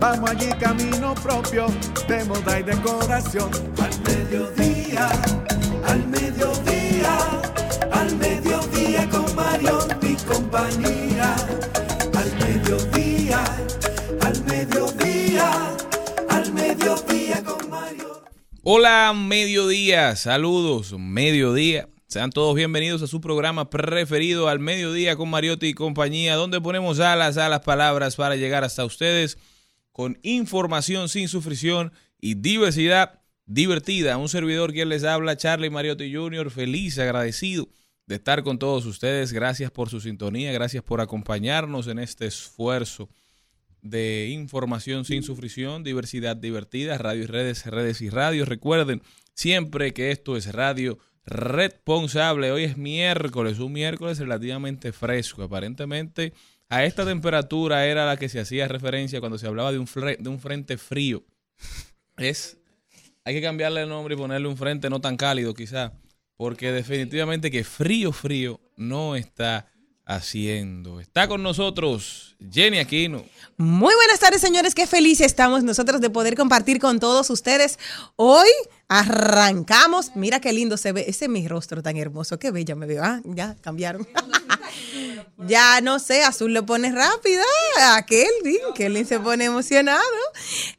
Vamos allí camino propio de moda y decoración. Al mediodía, al mediodía, al mediodía con Mario y compañía. Al mediodía, al mediodía, al mediodía con Mario. Hola, mediodía, saludos, mediodía. Sean todos bienvenidos a su programa preferido al mediodía con Mariotti y compañía, donde ponemos alas a las palabras para llegar hasta ustedes con información sin sufrición y diversidad divertida. Un servidor quien les habla, Charlie Mariotti Jr., feliz, agradecido de estar con todos ustedes. Gracias por su sintonía, gracias por acompañarnos en este esfuerzo de información sin sufrición, diversidad divertida, radio y redes, redes y radios. Recuerden siempre que esto es radio responsable. Hoy es miércoles, un miércoles relativamente fresco. Aparentemente a esta temperatura era la que se hacía referencia cuando se hablaba de un, de un frente frío. Es, hay que cambiarle el nombre y ponerle un frente no tan cálido quizá, porque definitivamente que frío, frío no está haciendo. Está con nosotros Jenny Aquino. Muy buenas tardes, señores. Qué felices estamos nosotros de poder compartir con todos ustedes. Hoy arrancamos. Mira qué lindo se ve. Ese es mi rostro tan hermoso. Qué bella me veo. Ah, ya cambiaron. ya no sé, azul lo pone rápido. A Kelvin, Kelvin se pone emocionado.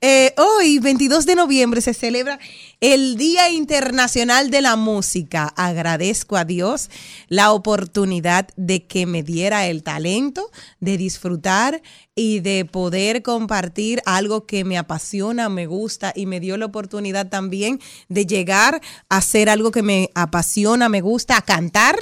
Eh, hoy, 22 de noviembre, se celebra el Día Internacional de la Música. Agradezco a Dios la oportunidad de que me diera el talento de disfrutar y de poder compartir algo que me apasiona, me gusta y me dio la oportunidad también de llegar a hacer algo que me apasiona, me gusta, a cantar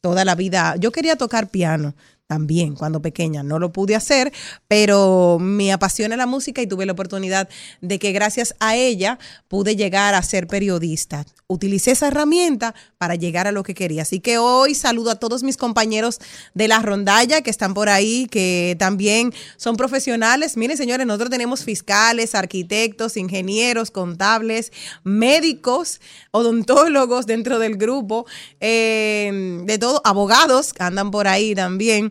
toda la vida. Yo quería tocar piano también cuando pequeña, no lo pude hacer, pero me apasiona la música y tuve la oportunidad de que gracias a ella pude llegar a ser periodista. Utilicé esa herramienta para llegar a lo que quería. Así que hoy saludo a todos mis compañeros de la rondalla que están por ahí, que también son profesionales. Miren, señores, nosotros tenemos fiscales, arquitectos, ingenieros, contables, médicos, odontólogos dentro del grupo, eh, de todo, abogados que andan por ahí también,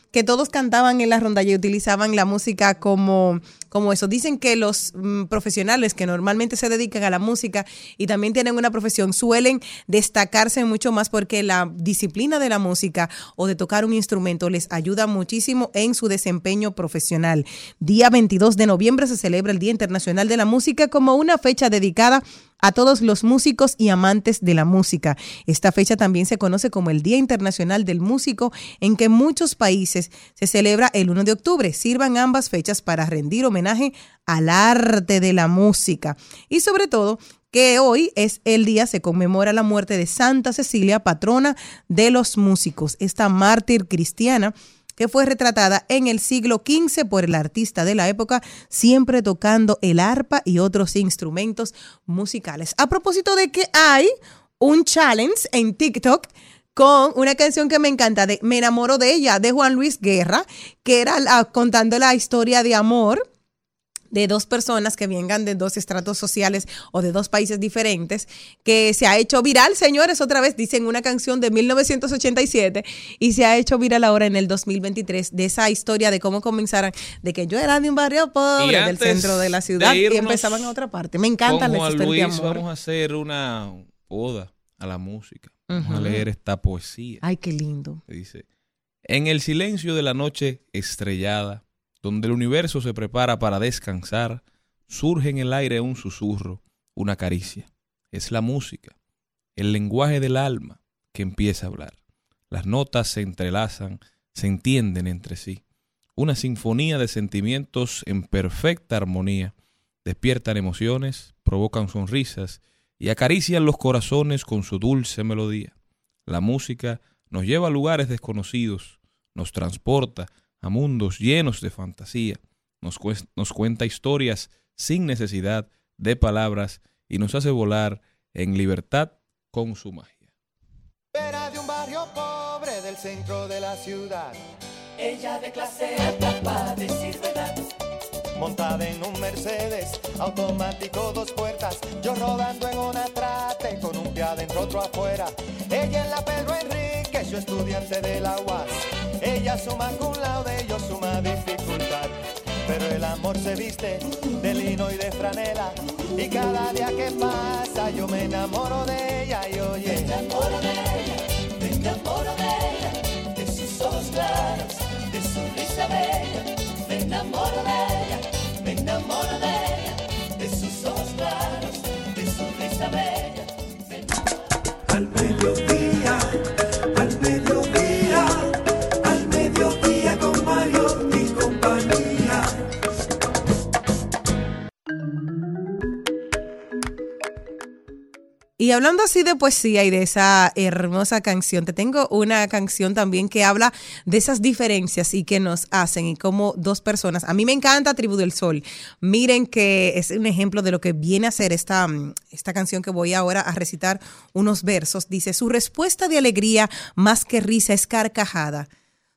que todos cantaban en la rondalla y utilizaban la música como, como eso. Dicen que los mm, profesionales que normalmente se dedican a la música y también tienen una profesión suelen destacarse mucho más porque la disciplina de la música o de tocar un instrumento les ayuda muchísimo en su desempeño profesional. Día 22 de noviembre se celebra el Día Internacional de la Música como una fecha dedicada a todos los músicos y amantes de la música. Esta fecha también se conoce como el Día Internacional del Músico, en que muchos países se celebra el 1 de octubre. Sirvan ambas fechas para rendir homenaje al arte de la música. Y sobre todo, que hoy es el día, se conmemora la muerte de Santa Cecilia, patrona de los músicos, esta mártir cristiana que fue retratada en el siglo XV por el artista de la época, siempre tocando el arpa y otros instrumentos musicales. A propósito de que hay un challenge en TikTok con una canción que me encanta, de Me enamoro de ella, de Juan Luis Guerra, que era la- contando la historia de amor de dos personas que vengan de dos estratos sociales o de dos países diferentes, que se ha hecho viral, señores, otra vez dicen una canción de 1987 y se ha hecho viral ahora en el 2023 de esa historia de cómo comenzaron, de que yo era de un barrio pobre del centro de la ciudad y empezaban a otra parte. Me encantan las historias de amor. Vamos a hacer una oda a la música. Vamos a leer esta poesía. Ay, qué lindo. dice, en el silencio de la noche estrellada, donde el universo se prepara para descansar, surge en el aire un susurro, una caricia. Es la música, el lenguaje del alma que empieza a hablar. Las notas se entrelazan, se entienden entre sí. Una sinfonía de sentimientos en perfecta armonía. Despiertan emociones, provocan sonrisas y acarician los corazones con su dulce melodía. La música nos lleva a lugares desconocidos, nos transporta a mundos llenos de fantasía, nos, nos cuenta historias sin necesidad de palabras y nos hace volar en libertad con su magia. Era de un barrio pobre del centro de la ciudad. Ella de clase alta para decir verdad. Montada en un Mercedes, automático dos puertas. Yo rodando en una trate con un pie adentro, otro afuera. Ella en la Pedro Enrique, yo estudiante de la UAS. Ella suma con de ellos suma dificultad. Pero el amor se viste de lino y de franela. Y cada día que pasa yo me enamoro de ella y oye. Me enamoro de ella, me enamoro de ella. De sus ojos claros, de su risa bella. Me enamoro de ella, me enamoro de ella. De sus ojos claros, de su risa bella. Al mediodía Y hablando así de poesía y de esa hermosa canción, te tengo una canción también que habla de esas diferencias y que nos hacen y como dos personas. A mí me encanta Tribu del Sol. Miren que es un ejemplo de lo que viene a ser esta, esta canción que voy ahora a recitar unos versos. Dice, su respuesta de alegría más que risa es carcajada.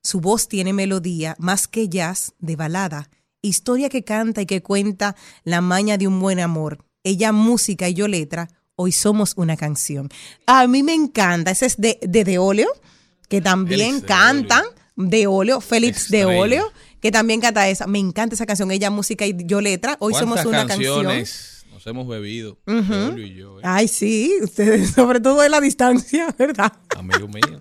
Su voz tiene melodía más que jazz de balada. Historia que canta y que cuenta la maña de un buen amor. Ella música y yo letra Hoy somos una canción. A mí me encanta. Ese es de De, de Oleo, que también cantan. De Oleo, Félix de Oleo, que también canta esa. Me encanta esa canción. Ella música y yo letra. Hoy somos una canción nos hemos bebido, y yo. ¿eh? Ay, sí, ustedes, sobre todo de la distancia, ¿verdad? Amigo mío.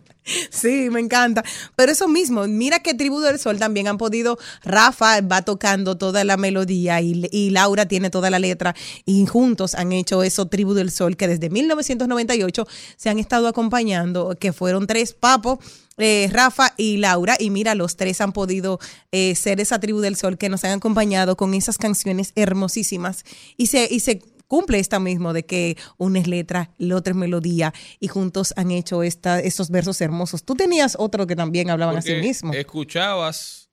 Sí, me encanta. Pero eso mismo, mira que Tribu del Sol también han podido, Rafa va tocando toda la melodía y, y, Laura tiene toda la letra y juntos han hecho eso Tribu del Sol que desde 1998 se han estado acompañando, que fueron tres papos. Eh, Rafa y Laura, y mira, los tres han podido eh, ser esa tribu del sol que nos han acompañado con esas canciones hermosísimas y se, y se cumple esta mismo de que una es letra, la otra es melodía y juntos han hecho esta, estos versos hermosos. Tú tenías otro que también hablaban así mismo. Escuchabas,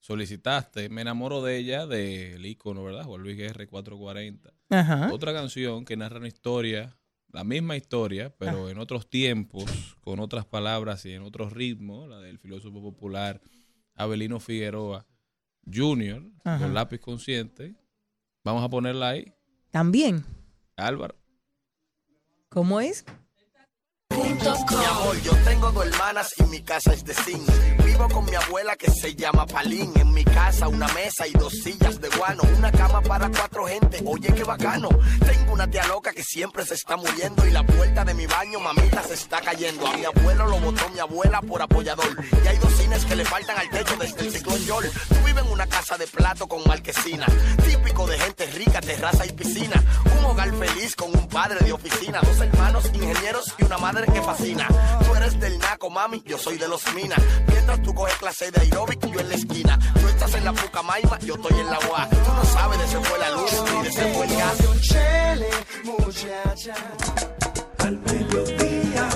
solicitaste, me enamoro de ella, del ícono, ¿verdad? Juan Luis R 440. Otra canción que narra una historia, la misma historia, pero en otros tiempos, con otras palabras y en otros ritmos, la del filósofo popular Abelino Figueroa Jr., con lápiz consciente. Vamos a ponerla ahí. También. Álvaro. ¿Cómo es? Mi amor, yo tengo dos hermanas y mi casa es de zinc. Vivo con mi abuela que se llama Palín. En mi casa una mesa y dos sillas de guano. Una cama para cuatro gente. Oye, qué bacano. Tengo una tía loca que siempre se está muriendo. Y la puerta de mi baño, mamita, se está cayendo. A mi abuelo lo botó mi abuela por apoyador. Y hay dos cines que le faltan al techo desde el ciclón Yol. Tú vives en una casa de plato con marquesina. Típico de gente rica, terraza y piscina. Un hogar feliz con un padre de oficina. Dos hermanos ingenieros y una madre que fascina. Tú eres del naco, mami, yo soy de los minas. Mientras tú coges clase de aeróbic, yo en la esquina. Tú estás en la Pucamaima, yo estoy en la UA. Tú no sabes de ese fue la luz ni de ese fue el gas. Al mediodía,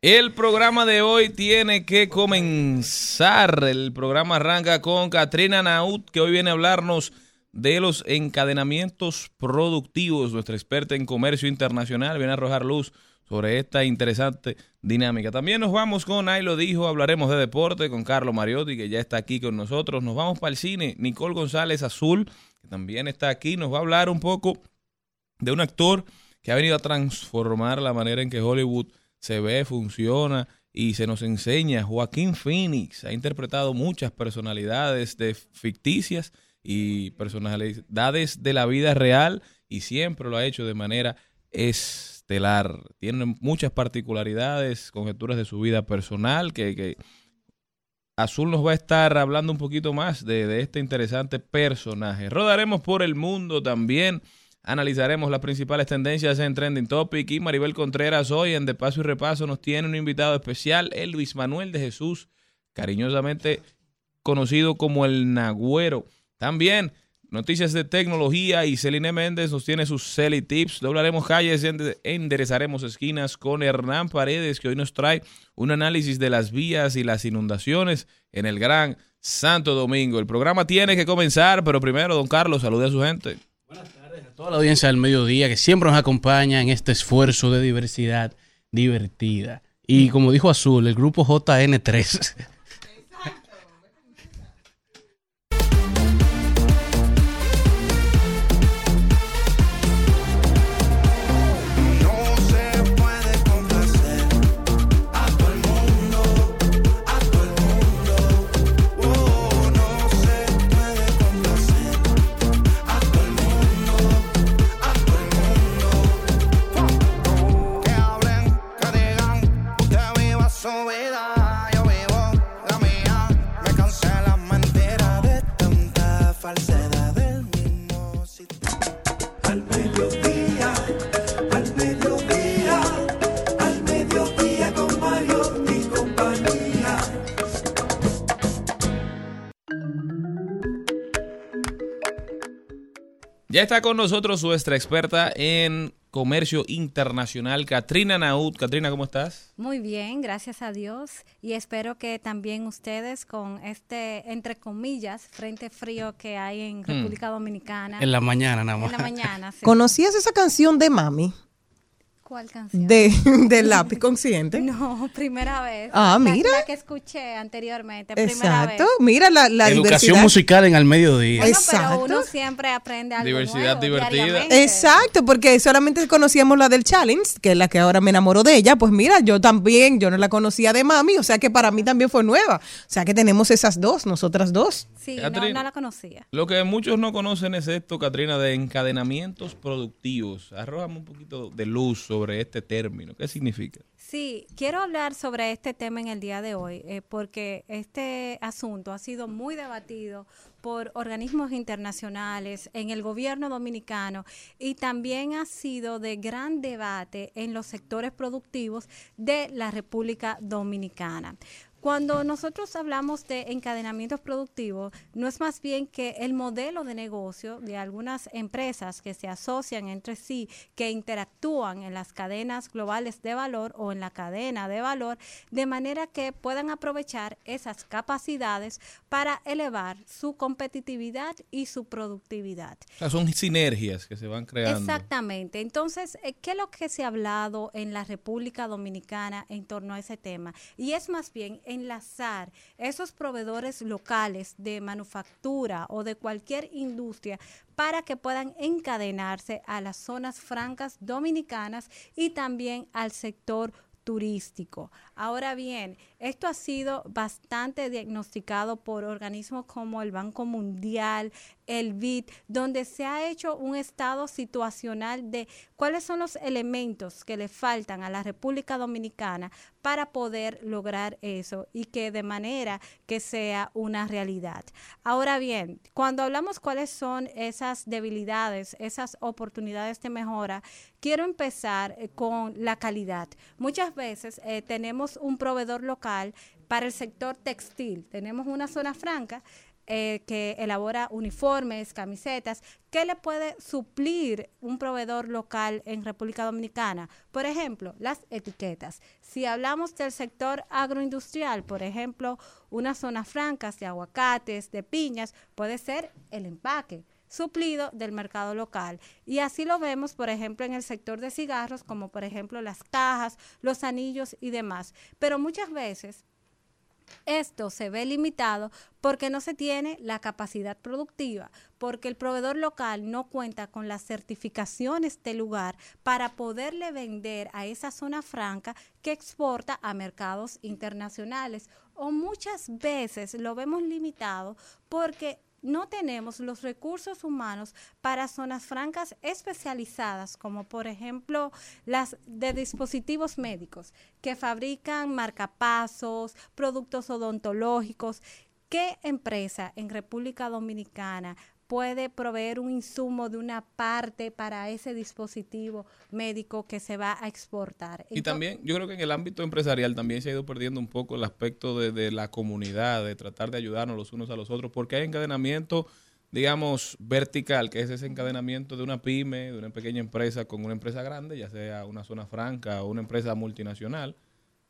El programa de hoy tiene que comenzar. El programa arranca con Katrina Naut, que hoy viene a hablarnos de los encadenamientos productivos. Nuestra experta en comercio internacional viene a arrojar luz sobre esta interesante dinámica. También nos vamos con, ahí lo dijo, hablaremos de deporte con Carlos Mariotti, que ya está aquí con nosotros. Nos vamos para el cine. Nicole González Azul, que también está aquí, nos va a hablar un poco de un actor que ha venido a transformar la manera en que Hollywood se ve, funciona y se nos enseña. Joaquín Phoenix ha interpretado muchas personalidades de ficticias y personalidades de la vida real y siempre lo ha hecho de manera estelar. Tiene muchas particularidades, conjeturas de su vida personal que, que Azul nos va a estar hablando un poquito más de, de este interesante personaje. Rodaremos por el mundo también. Analizaremos las principales tendencias en Trending Topic y Maribel Contreras hoy en De Paso y Repaso nos tiene un invitado especial, el Luis Manuel de Jesús, cariñosamente conocido como el Nagüero. También noticias de tecnología y Celine Méndez nos tiene sus Celi Tips. Doblaremos calles y ende- enderezaremos esquinas con Hernán Paredes que hoy nos trae un análisis de las vías y las inundaciones en el Gran Santo Domingo. El programa tiene que comenzar, pero primero, don Carlos, salude a su gente. Toda la audiencia del mediodía que siempre nos acompaña en este esfuerzo de diversidad divertida. Y como dijo Azul, el grupo JN3. Ya está con nosotros nuestra experta en comercio internacional, Katrina Naud. Katrina, ¿cómo estás? Muy bien, gracias a Dios. Y espero que también ustedes con este, entre comillas, frente frío que hay en República Dominicana. en la mañana nada en más. la mañana. sí. ¿Conocías esa canción de Mami? ¿Cuál canción? De, lápiz consciente. No, primera vez. Ah, La- mira. La, que escuché anteriormente, primera Exacto. vez. Mira la, la Educación diversidad. musical en al mediodía. Bueno, Exacto. pero uno siempre aprende algo Diversidad nuevo divertida. Exacto, porque solamente conocíamos la del challenge, que es la que ahora me enamoro de ella. Pues mira, yo también, yo no la conocía de mami, o sea que para mí también fue nueva. O sea que tenemos esas dos, nosotras dos. Sí, no, no la conocía. Lo que muchos no conocen es esto, Katrina, de encadenamientos productivos. Arrójame un poquito de luz sobre este término. ¿Qué significa? Sí, quiero hablar sobre este tema en el día de hoy, eh, porque este asunto ha sido muy debatido por organismos internacionales, en el gobierno dominicano y también ha sido de gran debate en los sectores productivos de la República Dominicana. Cuando nosotros hablamos de encadenamientos productivos, no es más bien que el modelo de negocio de algunas empresas que se asocian entre sí, que interactúan en las cadenas globales de valor o en la cadena de valor, de manera que puedan aprovechar esas capacidades para elevar su competitividad y su productividad. O sea, son sinergias que se van creando. Exactamente. Entonces, eh, ¿qué es lo que se ha hablado en la República Dominicana en torno a ese tema? Y es más bien enlazar esos proveedores locales de manufactura o de cualquier industria para que puedan encadenarse a las zonas francas dominicanas y también al sector turístico. Ahora bien, esto ha sido bastante diagnosticado por organismos como el Banco Mundial, el BID, donde se ha hecho un estado situacional de cuáles son los elementos que le faltan a la República Dominicana para poder lograr eso y que de manera que sea una realidad. Ahora bien, cuando hablamos cuáles son esas debilidades, esas oportunidades de mejora, quiero empezar eh, con la calidad. Muchas veces eh, tenemos un proveedor local para el sector textil, tenemos una zona franca eh, que elabora uniformes, camisetas, ¿qué le puede suplir un proveedor local en República Dominicana? Por ejemplo, las etiquetas. Si hablamos del sector agroindustrial, por ejemplo, unas zonas francas de aguacates, de piñas, puede ser el empaque. Suplido del mercado local. Y así lo vemos, por ejemplo, en el sector de cigarros, como por ejemplo las cajas, los anillos y demás. Pero muchas veces esto se ve limitado porque no se tiene la capacidad productiva, porque el proveedor local no cuenta con las certificaciones del lugar para poderle vender a esa zona franca que exporta a mercados internacionales. O muchas veces lo vemos limitado porque no tenemos los recursos humanos para zonas francas especializadas, como por ejemplo las de dispositivos médicos, que fabrican marcapasos, productos odontológicos. ¿Qué empresa en República Dominicana puede proveer un insumo de una parte para ese dispositivo médico que se va a exportar. y también, yo creo que en el ámbito empresarial también se ha ido perdiendo un poco el aspecto de, de la comunidad, de tratar de ayudarnos los unos a los otros, porque hay encadenamiento, digamos, vertical, que es ese encadenamiento de una pyme, de una pequeña empresa con una empresa grande, ya sea una zona franca o una empresa multinacional,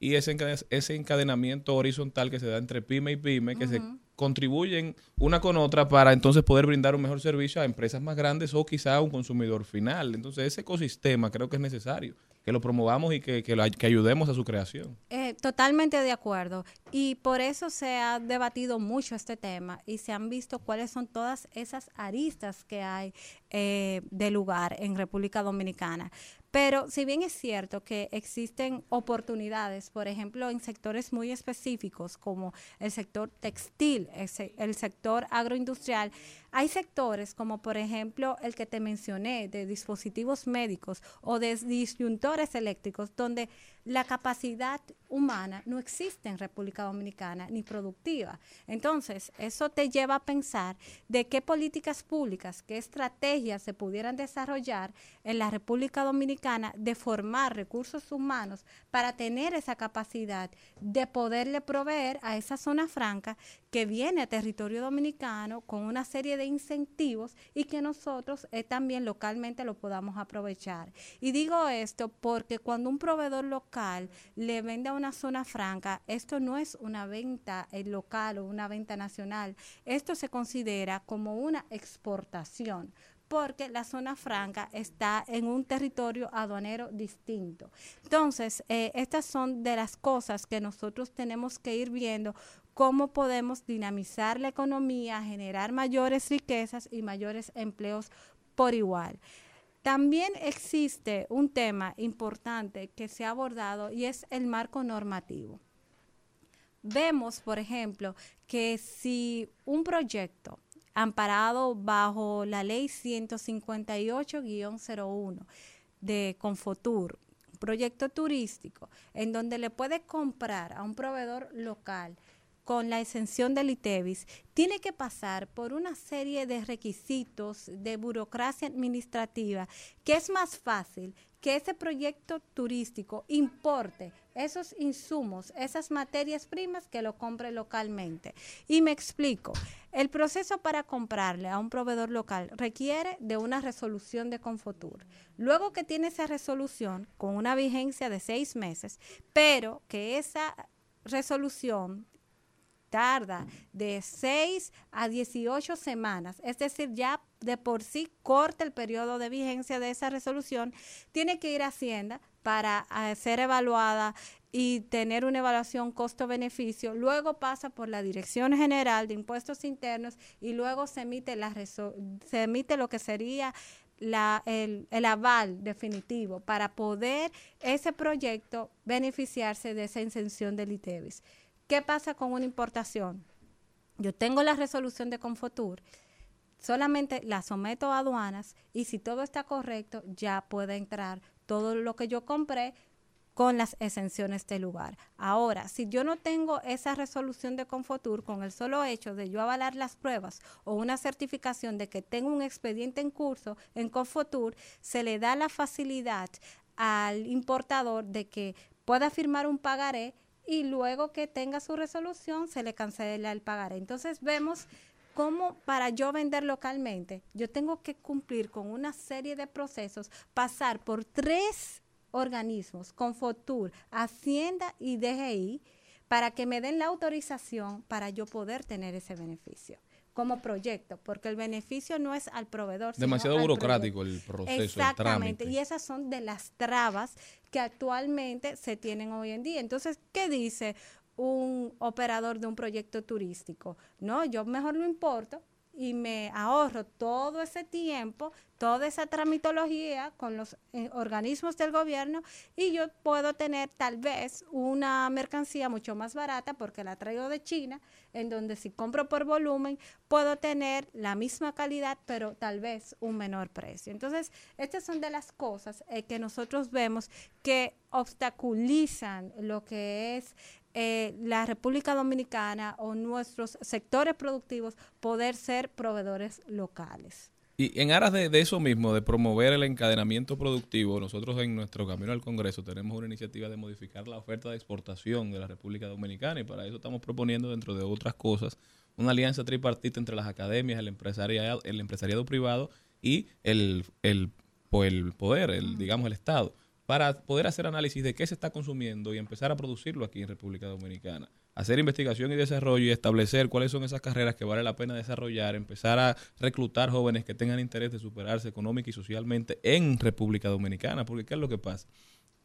y ese encadenamiento horizontal que se da entre pyme y pyme, que se contribuyen una con otra para entonces poder brindar un mejor servicio a empresas más grandes o quizá a un consumidor final. Entonces ese ecosistema creo que es necesario, que lo promovamos y que, que, lo que ayudemos a su creación. Eh, totalmente de acuerdo. Y por eso se ha debatido mucho este tema y se han visto cuáles son todas esas aristas que hay eh, de lugar en República Dominicana. Pero si bien es cierto que existen oportunidades, por ejemplo, en sectores muy específicos como el sector textil, el, se- el sector agroindustrial, hay sectores como por ejemplo el que te mencioné de dispositivos médicos o de disyuntores eléctricos donde la capacidad humana no existe en República Dominicana ni productiva. Entonces, eso te lleva a pensar de qué políticas públicas, qué estrategias se pudieran desarrollar en la República Dominicana de formar recursos humanos para tener esa capacidad de poderle proveer a esa zona franca que viene a territorio dominicano con una serie de incentivos y que nosotros eh, también localmente lo podamos aprovechar. Y digo esto porque cuando un proveedor local le vende a una zona franca, esto no es una venta eh, local o una venta nacional, esto se considera como una exportación porque la zona franca está en un territorio aduanero distinto. Entonces, eh, estas son de las cosas que nosotros tenemos que ir viendo cómo podemos dinamizar la economía, generar mayores riquezas y mayores empleos por igual. También existe un tema importante que se ha abordado y es el marco normativo. Vemos, por ejemplo, que si un proyecto amparado bajo la ley 158-01 de Confotur, proyecto turístico, en donde le puede comprar a un proveedor local con la exención del ITEVIS, tiene que pasar por una serie de requisitos de burocracia administrativa que es más fácil que ese proyecto turístico importe esos insumos, esas materias primas que lo compre localmente. Y me explico, el proceso para comprarle a un proveedor local requiere de una resolución de Confotur. Luego que tiene esa resolución con una vigencia de seis meses, pero que esa resolución tarda de 6 a 18 semanas, es decir, ya de por sí corta el periodo de vigencia de esa resolución, tiene que ir a Hacienda para eh, ser evaluada y tener una evaluación costo-beneficio, luego pasa por la Dirección General de Impuestos Internos y luego se emite, la se emite lo que sería la- el, el aval definitivo para poder ese proyecto beneficiarse de esa exención del ITEVIS. ¿Qué pasa con una importación? Yo tengo la resolución de Confotur, solamente la someto a aduanas y si todo está correcto, ya puede entrar todo lo que yo compré con las exenciones del lugar. Ahora, si yo no tengo esa resolución de Confotur con el solo hecho de yo avalar las pruebas o una certificación de que tengo un expediente en curso en Confotur, se le da la facilidad al importador de que pueda firmar un pagaré y luego que tenga su resolución se le cancela el pagaré. Entonces vemos cómo para yo vender localmente, yo tengo que cumplir con una serie de procesos, pasar por tres organismos, Confotur, Hacienda y DGI, para que me den la autorización para yo poder tener ese beneficio. Como proyecto, porque el beneficio no es al proveedor. sino Demasiado al burocrático el proceso, Exactamente, y esas son de las trabas que actualmente se tienen hoy en día. Entonces, ¿qué dice un operador de un proyecto turístico? No, yo mejor no importo y me ahorro todo ese tiempo, toda esa tramitología con los eh, organismos del gobierno y yo puedo tener tal vez una mercancía mucho más barata porque la traigo de China, en donde si compro por volumen puedo tener la misma calidad, pero tal vez un menor precio. Entonces, estas son de las cosas eh, que nosotros vemos que obstaculizan lo que es eh, la República Dominicana o nuestros sectores productivos poder ser proveedores locales. Y en aras de, de eso mismo, de promover el encadenamiento productivo, nosotros en nuestro camino al Congreso tenemos una iniciativa de modificar la oferta de exportación de la República Dominicana y para eso estamos proponiendo, dentro de otras cosas, una alianza tripartita entre las academias, el empresariado, el empresariado privado y el, el, el poder, el, digamos el Estado, para poder hacer análisis de qué se está consumiendo y empezar a producirlo aquí en República Dominicana. Hacer investigación y desarrollo y establecer cuáles son esas carreras que vale la pena desarrollar, empezar a reclutar jóvenes que tengan interés de superarse económica y socialmente en República Dominicana, porque ¿qué es lo que pasa?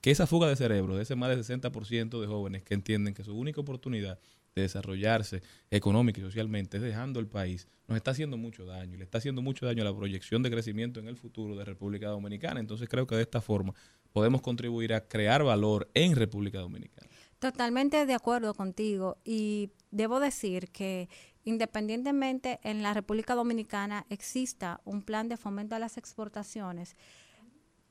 que esa fuga de cerebro, de ese más del 60% de jóvenes que entienden que su única oportunidad de desarrollarse económica y socialmente es dejando el país, nos está haciendo mucho daño y le está haciendo mucho daño a la proyección de crecimiento en el futuro de República Dominicana. Entonces creo que de esta forma podemos contribuir a crear valor en República Dominicana. Totalmente de acuerdo contigo y debo decir que independientemente en la República Dominicana exista un plan de fomento a las exportaciones,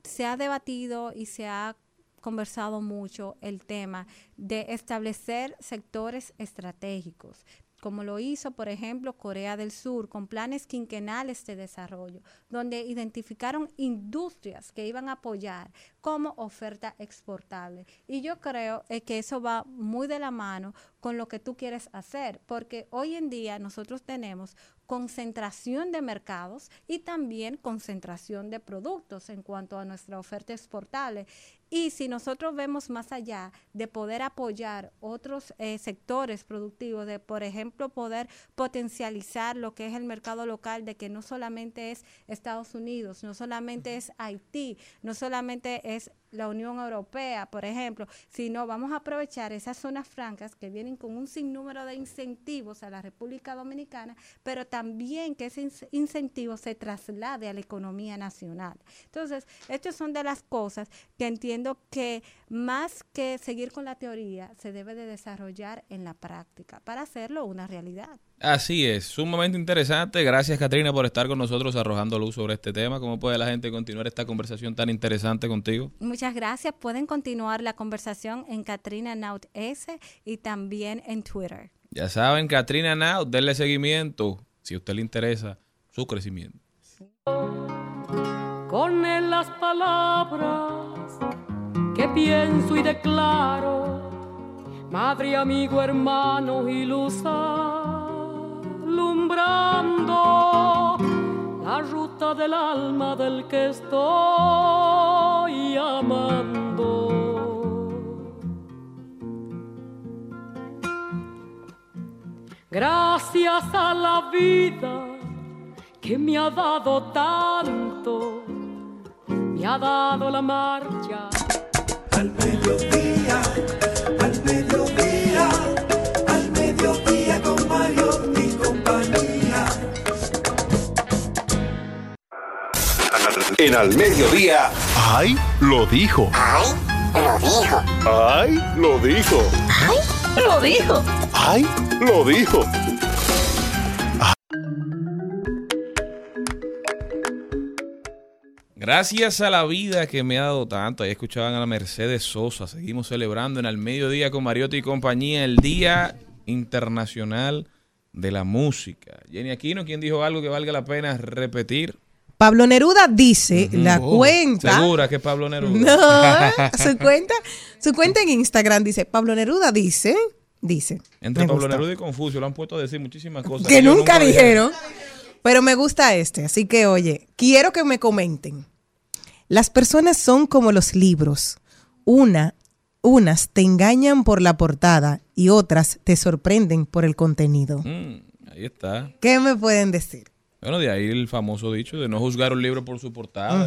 se ha debatido y se ha conversado mucho el tema de establecer sectores estratégicos, como lo hizo, por ejemplo, Corea del Sur, con planes quinquenales de desarrollo, donde identificaron industrias que iban a apoyar como oferta exportable. Y yo creo eh, que eso va muy de la mano con lo que tú quieres hacer, porque hoy en día nosotros tenemos concentración de mercados y también concentración de productos en cuanto a nuestra oferta exportable. Y si nosotros vemos más allá de poder apoyar otros eh, sectores productivos, de por ejemplo poder potencializar lo que es el mercado local, de que no solamente es Estados Unidos, no solamente es Haití, no solamente es la Unión Europea, por ejemplo, sino vamos a aprovechar esas zonas francas que vienen con un sinnúmero de incentivos a la República Dominicana, pero también que ese in- incentivo se traslade a la economía nacional. Entonces, estas son de las cosas que entiendo que más que seguir con la teoría, se debe de desarrollar en la práctica para hacerlo una realidad. Así es, sumamente interesante. Gracias, Catrina, por estar con nosotros arrojando luz sobre este tema. ¿Cómo puede la gente continuar esta conversación tan interesante contigo? Muchas gracias. Pueden continuar la conversación en Katrina Naut S y también en Twitter. Ya saben, Katrina Now, denle seguimiento si a usted le interesa su crecimiento. con él las palabras que pienso y declaro, madre, amigo, hermano y luz alumbrando la ruta del alma del que estoy amando. Gracias a la vida que me ha dado tanto, me ha dado la marcha. Al mediodía, al mediodía, al mediodía En al mediodía. ¡Ay! Lo dijo. ¡Ay! Lo dijo. ¡Ay! Lo dijo. ¡Ay! Lo dijo. ¡Ay! Lo dijo. Gracias a la vida que me ha dado tanto. Ahí escuchaban a la Mercedes Sosa. Seguimos celebrando en el mediodía con Mariotti y compañía el Día Internacional de la Música. Jenny Aquino, ¿quién dijo algo que valga la pena repetir? Pablo Neruda dice, la cuenta. Segura que Pablo Neruda. No, su cuenta, su cuenta en Instagram dice, Pablo Neruda dice, dice. Entre Pablo gusta. Neruda y Confucio lo han puesto a decir muchísimas cosas. que nunca dijeron. Pero me gusta este, así que oye, quiero que me comenten. Las personas son como los libros. Una, unas te engañan por la portada y otras te sorprenden por el contenido. Mm, Ahí está. ¿Qué me pueden decir? Bueno, de ahí el famoso dicho de no juzgar un libro por su portada,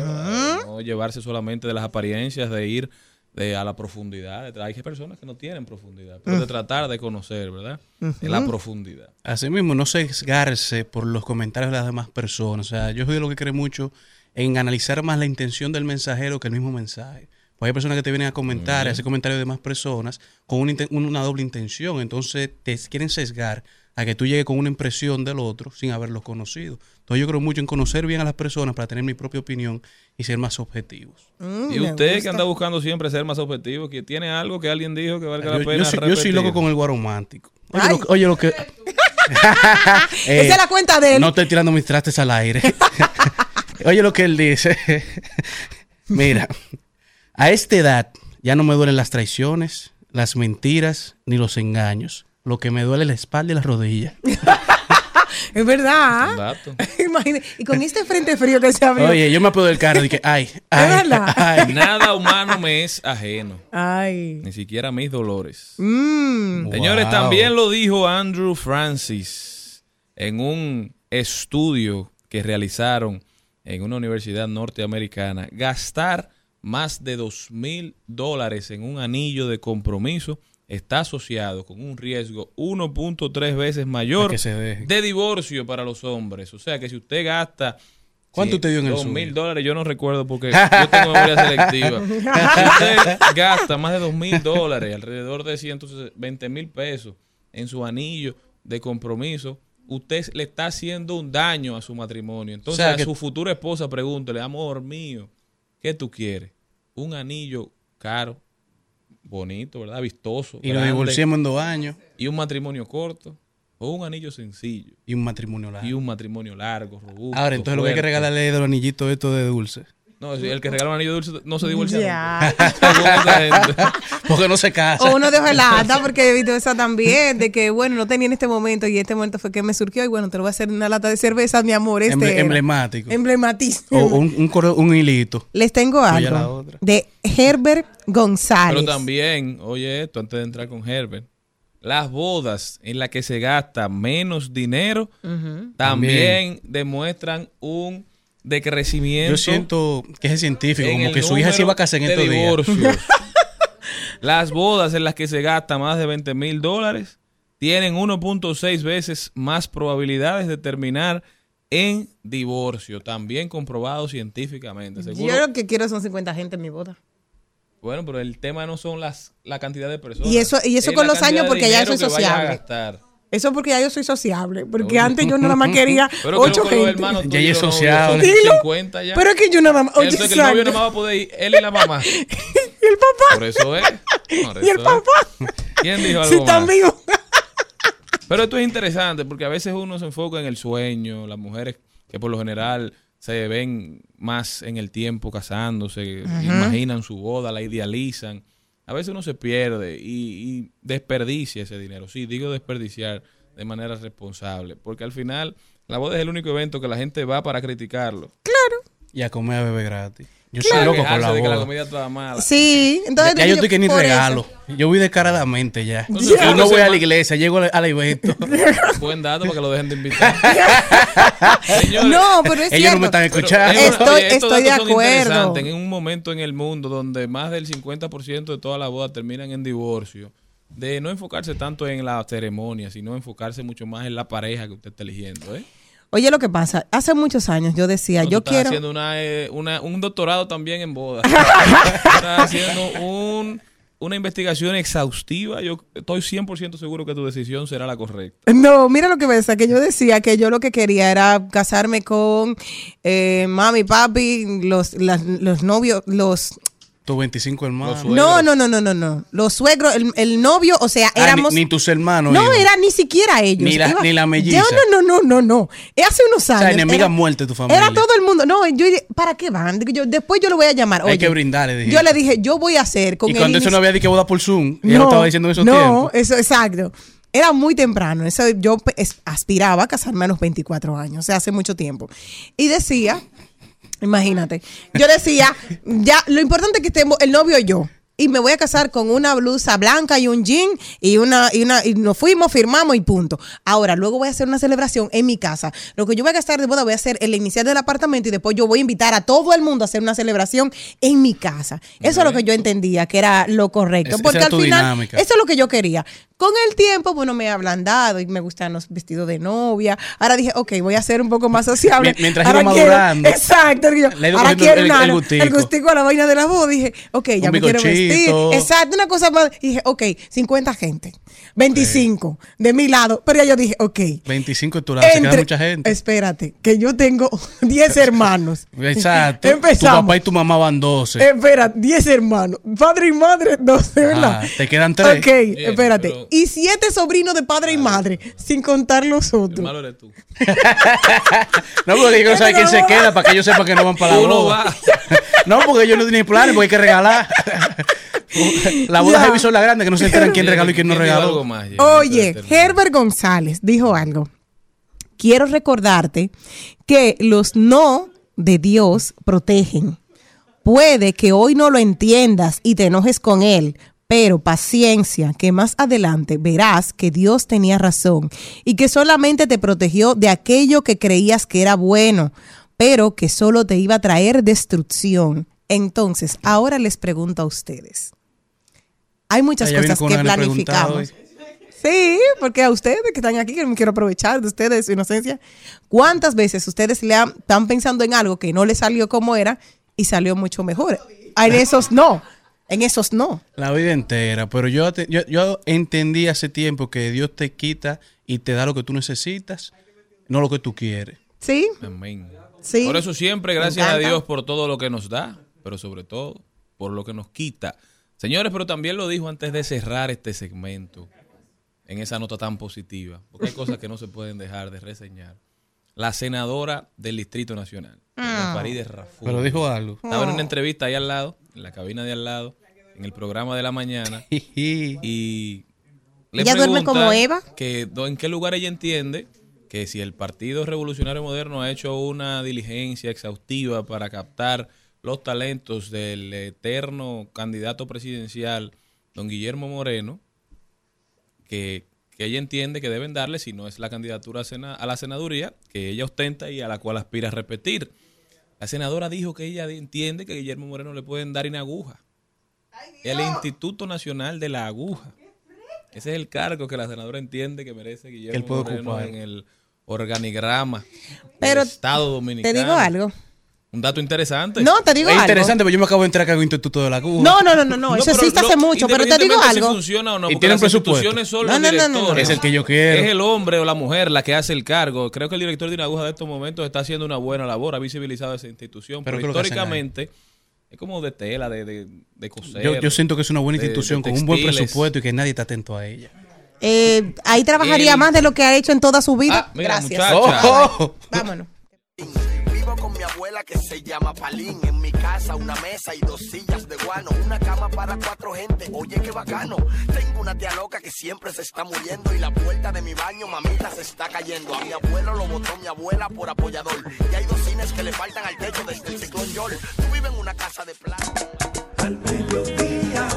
no llevarse solamente de las apariencias, de ir de, a la profundidad. Hay personas que no tienen profundidad, pero de tratar de conocer, ¿verdad? De la profundidad. Asimismo, no sesgarse por los comentarios de las demás personas. O sea, yo soy de lo que creo mucho en analizar más la intención del mensajero que el mismo mensaje. Pues hay personas que te vienen a comentar, a hacer comentarios de demás personas con una, inten- una doble intención. Entonces te quieren sesgar a que tú llegues con una impresión del otro sin haberlo conocido. Entonces yo creo mucho en conocer bien a las personas para tener mi propia opinión y ser más objetivos. Mm, Y usted que anda buscando siempre ser más objetivo, que tiene algo que alguien dijo que valga la Yo, pena yo soy, yo soy loco con el guaromántico. Oye, lo, que- oye, lo que... Eh, Esa es la cuenta de él. No estoy tirando mis trastes al aire. Oye lo que él dice. Mira, a esta edad ya no me duelen las traiciones, las mentiras ni los engaños. Lo que me duele es la espalda y las rodillas. Es verdad. Dato. Imagínate. Y con este frente frío que se abrió. Oye, yo me apoyo del carro y dije, ay, ay. Nada humano me es ajeno, Ay. ni siquiera mis dolores. Mm. Señores, Wow. también lo dijo Andrew Francis en un estudio que realizaron en una universidad norteamericana. Gastar más de dos mil dólares en un anillo de compromiso está asociado con un riesgo 1.3 veces mayor que se de divorcio para los hombres. O sea que si usted gasta ¿Cuánto te dio en el dos mil dólares, yo no recuerdo porque yo tengo memoria selectiva. Si usted gasta más de dos mil dólares, alrededor de 120 mil pesos en su anillo de compromiso, usted le está haciendo un daño a su matrimonio. Entonces O sea a su futura esposa pregúntele, amor mío, ¿qué tú quieres? Un anillo caro, bonito, ¿verdad? Vistoso. Y nos divorciamos en dos años Y un matrimonio corto. O un anillo sencillo. y un matrimonio largo. Y un matrimonio largo, robusto. Ahora, entonces lo que hay que regalarle es los anillitos estos de dulce. No, el que regala un anillo dulce no se divorcia. Ya. Porque no se casa. O uno de hojalata, porque he visto esa también, de que, bueno, no tenía en este momento y este momento fue que me surgió y bueno, te lo voy a hacer en una lata de cerveza, mi amor. Este Emble- emblemático. Emblematísimo. O un, un, coro- un hilito. Les tengo algo otra. de Herbert González. Pero también, oye esto, antes de entrar con Herbert, las bodas en las que se gasta menos dinero también demuestran un decrecimiento. Yo siento que es científico, en como que su hija se iba a casar en de estos días. divorcios. Las bodas en las que se gasta más de 20 mil dólares tienen 1.6 veces más probabilidades de terminar en divorcio, también comprobado científicamente. Seguro. Yo lo que quiero son 50 gente en mi boda. Bueno, pero el tema no son las la cantidad de personas. Y eso- y eso es con los años de porque ya vayas a sociable. Eso porque ya yo soy sociable. Porque antes yo nada más quería Pero que ocho no los gente. hermanos Ya ella es no, sociable. Dilo. 50 ya. Pero es que yo nada más. Oye, que el novio exacto. no va a poder ir, él y la mamá. y el papá. Por eso es. Por Y el papá. ¿Quién dijo algo Si más? están vivos. Pero esto es interesante porque a veces uno se enfoca en el sueño, las mujeres que por lo general se ven más en el tiempo casándose, imaginan su boda, la idealizan. A veces uno se pierde y, y desperdicia ese dinero. Sí, digo desperdiciar de manera responsable, porque al final la boda es el único evento que la gente va para criticarlo. Y a comer a beber gratis. Yo soy loco con la de que la boda. comida estaba mala. Sí, Ya, entonces. ya yo estoy que ni por eso. regalo. Yo voy descaradamente ya. Entonces, no voy a la iglesia, llego al, al evento. Buen dato para que lo dejen de invitar. Señores, No, pero es Ellos no me cierto. están escuchando. Pero, Estoy- oye, estos estoy de datos son acuerdo. interesantes. En un momento en el mundo donde más del 50% de todas las bodas terminan en divorcio, de no enfocarse tanto en la ceremonia, sino enfocarse mucho más en la pareja que usted está eligiendo. ¿eh? Oye, lo que pasa, hace muchos años yo decía, No, yo estás quiero. haciendo una, eh, una- un doctorado también en bodas. estás haciendo un- una investigación exhaustiva. Yo estoy 100% seguro que tu decisión será la correcta. No, mira lo que pasa, que yo decía que yo lo que quería era casarme con eh, mami, papi, los, las- los novios, los... Tus 25 hermanos. No, no, no, no, no, no. Los suegros, el, el novio, o sea, Ah, éramos... ni, ni tus hermanos. no, iban. era ni siquiera ellos. Ni la- ni la melliza. Yo, no, no, no, no, no. Eh, Hace unos O años. sea, enemiga era- muerte de tu familia. Era todo el mundo. No, yo dije, ¿para qué van? Yo, después yo lo voy a llamar. Hay que brindarle, dijiste. Yo le dije, yo voy a hacer con Y cuando eso no había dicho que boda por Zoom, ella lo estaba diciendo en esos no, eso, exacto. Era muy temprano. Eso, yo pe- es- aspiraba a casarme a los 24 años, o sea, hace mucho tiempo. Y decía, imagínate, yo decía, ya, lo importante es que estemos el novio y yo. y me voy a casar con una blusa blanca y un jean y una y una y nos fuimos, firmamos y punto. Ahora, luego voy a hacer una celebración en mi casa. Lo que yo voy a gastar de boda voy a hacer el inicial del apartamento y después yo voy a invitar a todo el mundo a hacer una celebración en mi casa. Eso es lo que yo entendía que era lo correcto, porque al final dinámica. eso es lo que yo quería. Con el tiempo, bueno, me he ablandado y me gustan los vestidos de novia. Ahora dije, ok, voy a ser un poco más sociable. Mien- mientras iba madurando. exacto. ido ahora quiero el- el el, gustico. gustico a la vaina de la boda. Dije, ok, ya Un me quiero vestir. Exacto, una cosa más. Y dije, ok, 50 gente, 25 de mi lado. Pero ya yo dije, ok. 25 tu lado, se queda entre- mucha gente. Espérate, que yo tengo 10 hermanos. Exacto. Empezamos. Tu papá y tu mamá van 12. Espera, 10 hermanos. Padre y madre, 12, ¿verdad? Ah, te quedan tres. Ok, espérate. Y 7 sobrinos de padre y madre, sin contar los otros. malo eres tú. No, porque yo no sabe quién se queda para que ellos sepan que no van para la boda. No, porque ellos no tienen planes, porque hay que regalar. La boda son la grande, que no se enteran quién regaló y quién no ¿Quién dijo regaló. más? Oye, Herbert González dijo algo. Quiero recordarte que los no de Dios protegen. Puede que hoy no lo entiendas y te enojes con él, pero paciencia, que más adelante verás que Dios tenía razón y que solamente te protegió de aquello que creías que era bueno, pero que solo te iba a traer destrucción. Entonces, ahora les pregunto a ustedes. Hay muchas cosas que planificamos. Sí, porque a ustedes que están aquí, que me quiero aprovechar de ustedes, de su inocencia. ¿Cuántas veces ustedes le han- están pensando en algo que no le salió como era y salió mucho mejor? En esos no, en esos no. La vida entera, pero yo, yo, yo entendí hace tiempo que Dios te quita y te da lo que tú necesitas, no lo que tú quieres. ¿Sí? Amén. Sí. Por eso siempre, gracias a. Dios por todo lo que nos da, pero sobre todo por lo que nos quita. Señores, pero también lo dijo antes de cerrar este segmento, en esa nota tan positiva, porque hay cosas que no se pueden dejar de reseñar. La senadora del Distrito Nacional, Ah. Farideh Raful. Pero dijo algo. Estaba en una entrevista ahí al lado, en la cabina de al lado, en el programa de la mañana, y le ¿Ella duerme como Eva? Que, ¿En qué lugar ella entiende que si el Partido Revolucionario Moderno ha hecho una diligencia exhaustiva para captar los talentos del eterno candidato presidencial, don Guillermo Moreno, que, que ella entiende que deben darle, si no es la candidatura a, sena- a la senaduría, que ella ostenta y a la cual aspira a repetir. La senadora dijo que ella entiende que a Guillermo Moreno le pueden dar una aguja. El Instituto Nacional de la Aguja. Ese es el cargo que la senadora entiende que merece Guillermo él puede Moreno ocupar. en el organigrama Pero del Estado Dominicano. Te digo algo. Un dato interesante. No, te digo es algo. interesante, pero yo me acabo de enterar que hay un instituto de la Cuba. No, no, no, no, no, eso existe hace mucho, pero te digo independientemente si algo. funciona o no, Y porque tienen las presupuesto. instituciones son No, no, no, no, no. directores. Es el que yo quiero. Es el hombre o la mujer la que hace el cargo. Creo que el director de una aguja de estos momentos está haciendo una buena labor, ha visibilizado esa institución. Pero Pero, ¿qué es lo que hacen históricamente es como de tela, de, de, de coser. Yo, yo siento que es una buena de- de institución con un buen presupuesto y que nadie está atento a ella. Eh, ahí trabajaría El- más de lo que ha hecho en toda su vida. Ah, mira, Gracias. muchacha. Oh. Vámonos. Que se llama Palín. En mi casa una mesa y dos sillas de guano. Una cama para cuatro gente. Oye, qué bacano. Tengo una tía loca que siempre se está muriendo. Y la puerta de mi baño, mamita, se está cayendo. A mi abuelo lo botó mi abuela por apoyador. Y hay dos cines que le faltan al techo desde el ciclón Yol. Tú vives en una casa de plata. Al mediodía,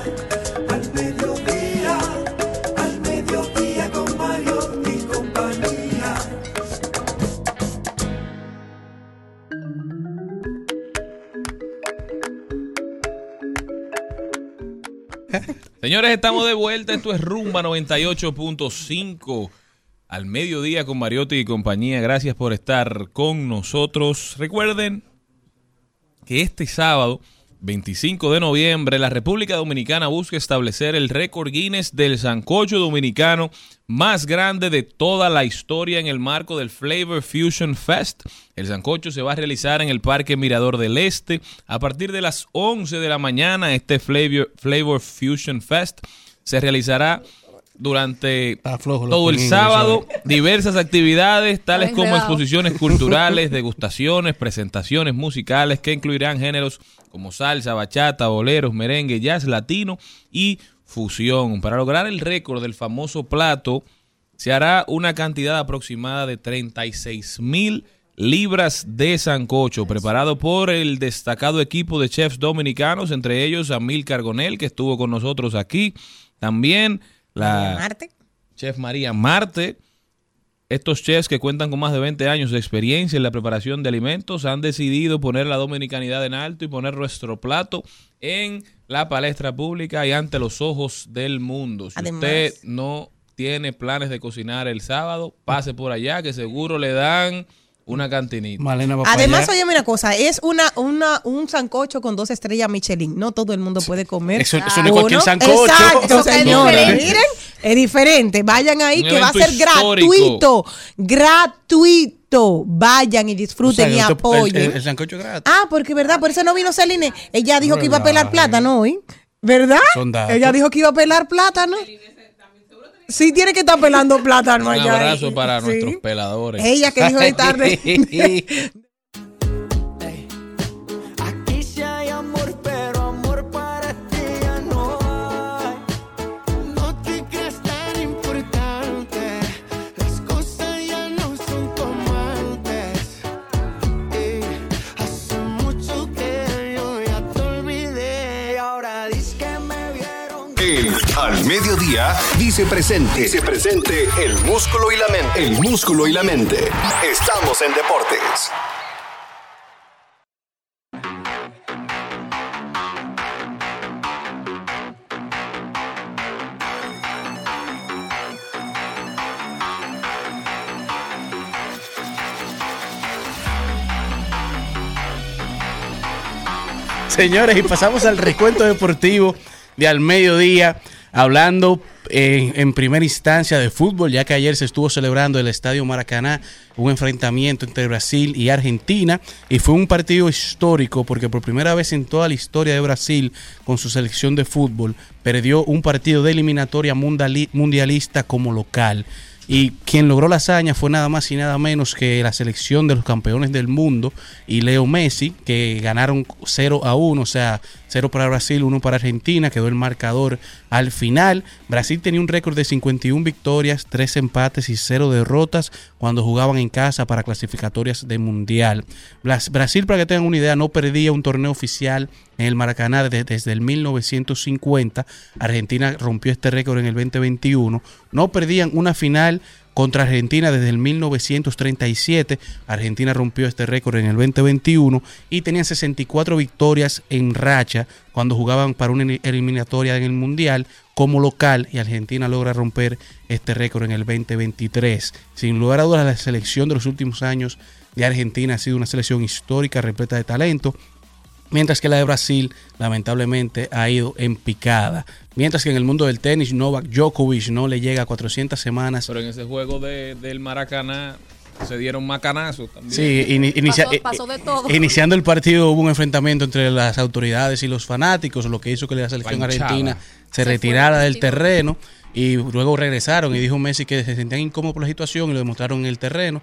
Señores, estamos de vuelta. Esto es Rumba 98.5 al mediodía con Mariotti y compañía. Gracias por estar con nosotros. Recuerden que este sábado, 25 de noviembre, la República Dominicana busca establecer el récord Guinness del sancocho dominicano más grande de toda la historia en el marco del Flavor Fusion Fest. El sancocho se va a realizar en el Parque Mirador del Este a partir de las 11 de la mañana. Este Flavor, Flavor Fusion Fest se realizará durante todo el sábado diversas actividades tales como exposiciones culturales, degustaciones, presentaciones musicales que incluirán géneros como salsa, bachata, boleros, merengue, jazz latino y fusión. Para lograr el récord del famoso plato se hará una cantidad aproximada de 36 mil libras de sancocho, preparado por el destacado equipo de chefs dominicanos, entre ellos Amil Cargonel, que estuvo con nosotros aquí. También la Marte. chef María Marte. Estos chefs que cuentan con más de 20 años de experiencia en la preparación de alimentos han decidido poner la dominicanidad en alto y poner nuestro plato en la palestra pública y ante los ojos del mundo. Si Además- usted no tiene planes de cocinar el sábado, pase por allá que seguro le dan una cantinita. Malena va para Además, oye, una cosa, es una, una, un sancocho con dos estrellas Michelin. No todo el mundo puede comer. Eso- eso no es cualquier sancocho. Exacto, señores. diferente. Miren, es diferente. Vayan ahí Un que va a ser histórico. gratuito. Gratuito. Vayan y O sea, disfruten y apoyen. El, el- el sancocho es gratis. Ah, porque verdad, por eso no vino Celine. Ella dijo que iba a pelar plátano hoy. ¿Verdad? Ella dijo que iba a pelar plátano. Sí, tiene que estar pelando plátano Un allá. abrazo para Sí. nuestros peladores. Ella que dijo de tarde. Mediodía dice presente. Dice presente el músculo y la mente. El músculo y la mente. Estamos en deportes. Señores, y pasamos al recuento deportivo de al mediodía, hablando en, en primera instancia de fútbol, ya que ayer se estuvo celebrando el Estadio Maracaná un enfrentamiento entre Brasil y Argentina, y fue un partido histórico porque por primera vez en toda la historia de Brasil con su selección de fútbol perdió un partido de eliminatoria mundialista como local. Y quien logró la hazaña fue nada más y nada menos que la selección de los campeones del mundo y Leo Messi, que ganaron 0 a 1, o sea, 0 para Brasil, 1 para Argentina, quedó el marcador al final. Brasil tenía un récord de 51 victorias, 3 empates y 0 derrotas cuando jugaban en casa para clasificatorias de Mundial. Bras- Brasil, para que tengan una idea, no perdía un torneo oficial en el Maracaná desde, desde el 1950. Argentina rompió este récord en el 2021. No perdían una final contra Argentina desde el 1937. Argentina rompió este récord en el 2021 y tenían 64 victorias en racha cuando jugaban para una eli- eliminatoria en el Mundial como local y Argentina logra romper este récord en el 2023. Sin lugar a dudas, la selección de los últimos años de Argentina ha sido una selección histórica, repleta de talento. Mientras que la de Brasil, lamentablemente, ha ido en picada. Mientras que en el mundo del tenis, Novak Djokovic no le llega a 400 semanas. Pero en ese juego de, del Maracaná se dieron macanazos también. Sí, ini- inicia- Pasó- pasó de todo. iniciando el partido hubo un enfrentamiento entre las autoridades y los fanáticos, lo que hizo que la selección Panchada. argentina se retirara del terreno y luego regresaron y dijo Messi que se sentían incómodos por la situación y lo demostraron en el terreno,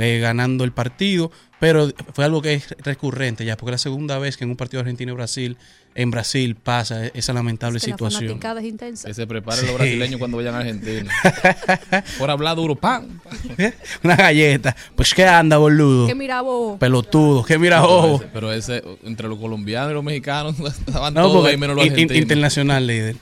eh, ganando el partido, pero fue algo que es recurrente ya, porque es la segunda vez que en un partido Argentina-Brasil, en Brasil pasa esa lamentable Es que la situación. fanaticada es intensa. Que se preparen Sí. los brasileños cuando vayan a Argentina. Por hablar duro, ¡pam! Una galleta, pues qué anda, boludo. Que mira vos. Pelotudo, que mira, Pero ese, pero ese, entre los colombianos y los mexicanos, estaban No, todos ahí menos los in- in- argentinos. internacional líder.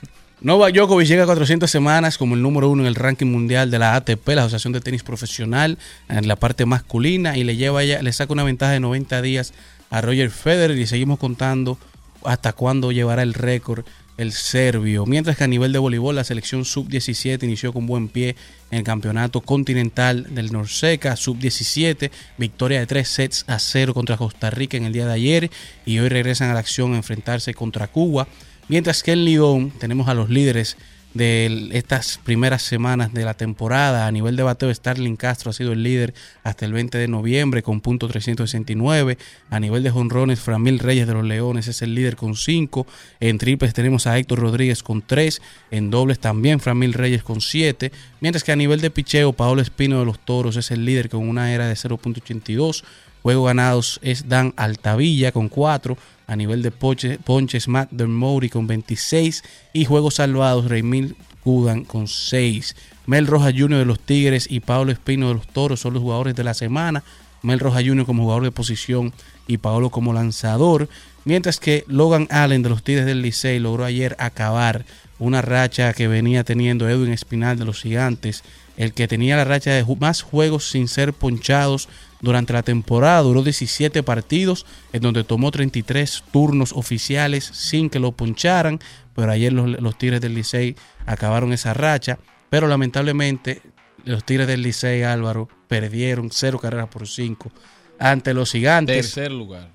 Novak Djokovic llega a 400 semanas como el número uno en el ranking mundial de la ATP, la Asociación de Tenis Profesional, en la parte masculina, y le lleva le saca una ventaja de 90 días a Roger Federer y seguimos contando hasta cuándo llevará el récord el serbio. Mientras que a nivel de voleibol, la selección sub-17 inició con buen pie en el campeonato continental del Norseca, sub-17, victoria de 3 sets a 0 contra Costa Rica en el día de ayer y hoy regresan a la acción a enfrentarse contra Cuba. Mientras que en Lidón tenemos a los líderes de estas primeras semanas de la temporada. A nivel de bateo, Starling Castro ha sido el líder hasta el 20 de noviembre con punto 369. A nivel de jonrones, Framil Reyes de los Leones es el líder con 5. En triples tenemos a Héctor Rodríguez con 3. En dobles también Framil Reyes con 7. Mientras que a nivel de picheo, Paolo Espino de los Toros es el líder con una era de 0.82. Juegos ganados es Dan Altavilla con 4. A nivel de ponches, Matt Dermody con 26. Y juegos salvados, Raymil Cudan con 6. Mel Rojas Jr. de los Tigres y Pablo Espino de los Toros son los jugadores de la semana. Mel Roja Jr. como jugador de posición y Paolo como lanzador. Mientras que Logan Allen de los Tigres del Licey logró ayer acabar una racha que venía teniendo Edwin Espinal de los Gigantes, el que tenía la racha de más juegos sin ser ponchados durante la temporada. Duró 17 partidos, en donde tomó 33 turnos oficiales sin que lo poncharan. Pero ayer los, los Tigres del Licey acabaron esa racha. Pero lamentablemente los Tigres del Licey Álvaro perdieron 0 carreras por 5 ante los Gigantes. Tercer lugar.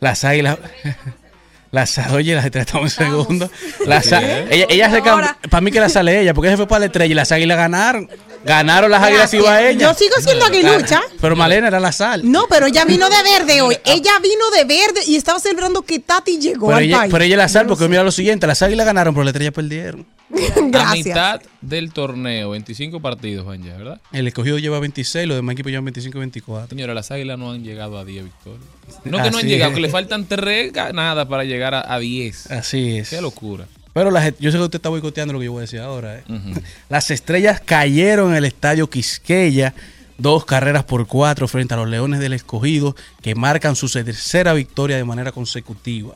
Las águilas. Las oye, las estrellas estamos en segundo. Sí. ella, ella se Para mí que la sale ella, porque ella se fue para la estrella y las águilas ganaron. Ganaron las águilas y va ella. Yo sigo siendo aguilucha. Pero Malena era la sal. No, pero ella vino de verde hoy. Ella vino de verde y estaba celebrando que Tati llegó Pero al ella, país. pero ella es la sal, porque mira lo siguiente: las águilas ganaron, pero las estrellas perdieron. A Gracias. mitad del torneo, 25 partidos van ya, ¿verdad? El escogido lleva 26, los demás equipos llevan 25 y 24. Señora, las águilas no han llegado a 10 victorias. No que no han llegado, es. que le faltan 3 ganadas para llegar a, a 10. Así es. Qué locura. Pero las- yo sé que usted está boicoteando lo que yo voy a decir ahora. ¿eh? Las estrellas cayeron en el estadio Quisqueya, dos carreras por cuatro frente a los Leones del Escogido, que marcan su tercera victoria de manera consecutiva.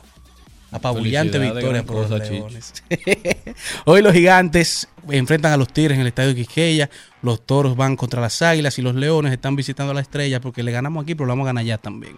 Apabullante victoria por los. Leones. Hoy los gigantes enfrentan a los Tigres en el estadio Quisqueya, los Toros van contra las Águilas y los Leones están visitando a la Estrella porque le ganamos aquí, pero lo vamos a ganar allá también.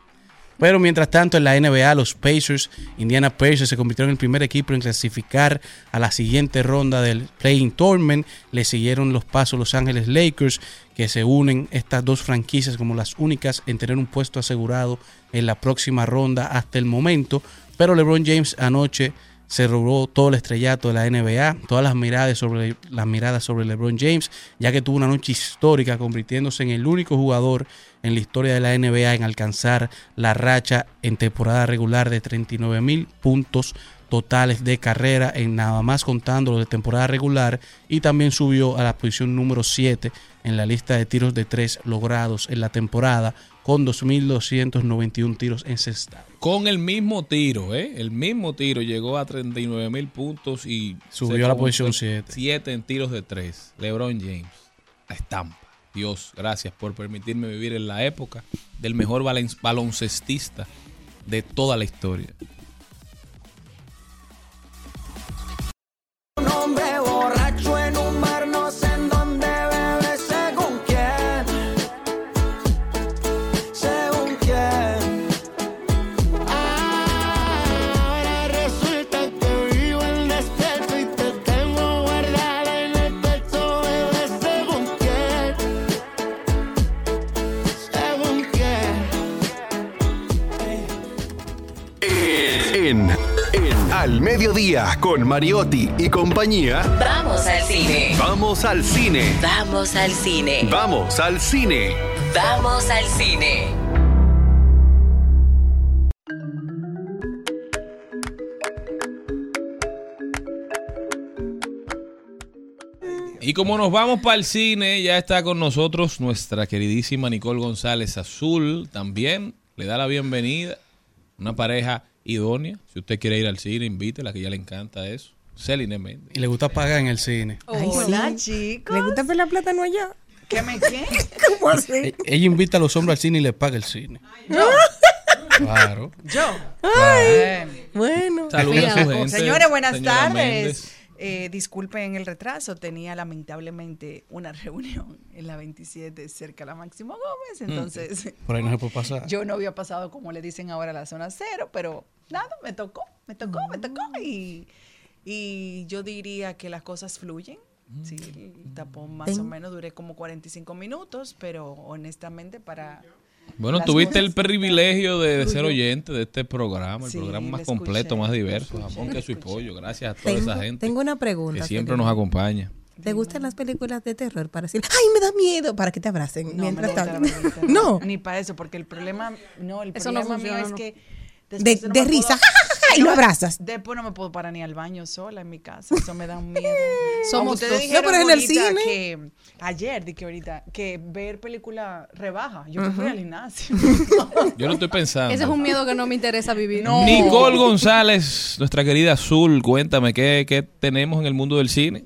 Pero mientras tanto, en la NBA, los Pacers, Indiana Pacers, se convirtieron en el primer equipo en clasificar a la siguiente ronda del Playing Tournament. Le siguieron los pasos Los Ángeles Lakers, que se unen estas dos franquicias como las únicas en tener un puesto asegurado en la próxima ronda hasta el momento. Pero LeBron James anoche se robó todo el estrellato de la NBA, todas las miradas sobre las miradas sobre LeBron James, ya que tuvo una noche histórica convirtiéndose en el único jugador en la historia de la NBA en alcanzar la racha en temporada regular de 39 mil puntos totales de carrera en nada más contando lo de temporada regular y también subió a la posición número 7 en la lista de tiros de tres logrados en la temporada con 2.291 tiros encestados. Con el mismo tiro, ¿eh? El mismo tiro llegó a 39 mil puntos y Subió a la posición siete. siete en tiros de 3. LeBron James, la estampa. Dios, gracias por permitirme vivir en la época del mejor baloncestista de toda la historia. Mediodía con Mariotti y compañía. Vamos al cine. Vamos al cine. Vamos al cine. Vamos al cine. Vamos al cine. Y como nos vamos para el cine, ya está con nosotros nuestra queridísima Nicole González Azul. También le da la bienvenida. Una pareja idónea. Si usted quiere ir al cine, invítela, que ya le encanta eso. Celine Méndez. Y le gusta pagar en el cine. Hola, chicos. ¿Le gusta ver la plata no allá? ¿Qué me qué? ¿Cómo así? E- Ella invita a los hombres al cine y le paga el cine. Claro. Yo. Ay, bueno. Saluda a su gente. Señores, buenas tardes. Méndez. Eh, disculpen el retraso, tenía lamentablemente una reunión en la 27 cerca de la Máximo Gómez, Mm. entonces Por ahí no se puede pasar. yo no había pasado como le dicen ahora a la zona cero, pero nada, me tocó, me tocó, me tocó y, y yo diría que las cosas fluyen. Sí, el tapón más o menos duré como 45 minutos, pero honestamente para... Bueno, las tuviste el privilegio de, de ser oyente de este programa, el Sí, programa más completo, escuché, más diverso, jamón, queso y pollo. Gracias a toda Tengo, esa gente tengo una que pregunta. siempre Celine. nos acompaña. ¿Te gustan las películas de terror para decir, ay, me da miedo, para que te abracen No, mientras me gusta tanto? No, Ni para eso, porque el problema, no, el Eso no problema funciona, mío es no. que de, después no de me puedo- risa, y lo abrazas. Después no me puedo parar ni al baño sola en mi casa, eso me da un miedo. Somos Ustedes dos. No, pero en el cine. que ayer di que ahorita que ver película rebaja. Yo me fui al gimnasio. Yo lo estoy pensando. Ese es un miedo que no me interesa vivir. No. Nicole González, nuestra querida Azul, cuéntame, ¿qué, qué tenemos en el mundo del cine?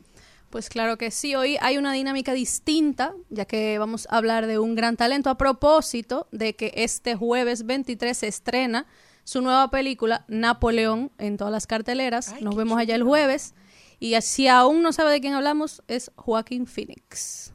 Pues claro que sí, hoy hay una dinámica distinta, ya que vamos a hablar de un gran talento a propósito de que este jueves 23 se estrena su nueva película Napoleón en todas las carteleras. Nos vemos allá el jueves. Y si aún no sabe de quién hablamos, es Joaquín Phoenix.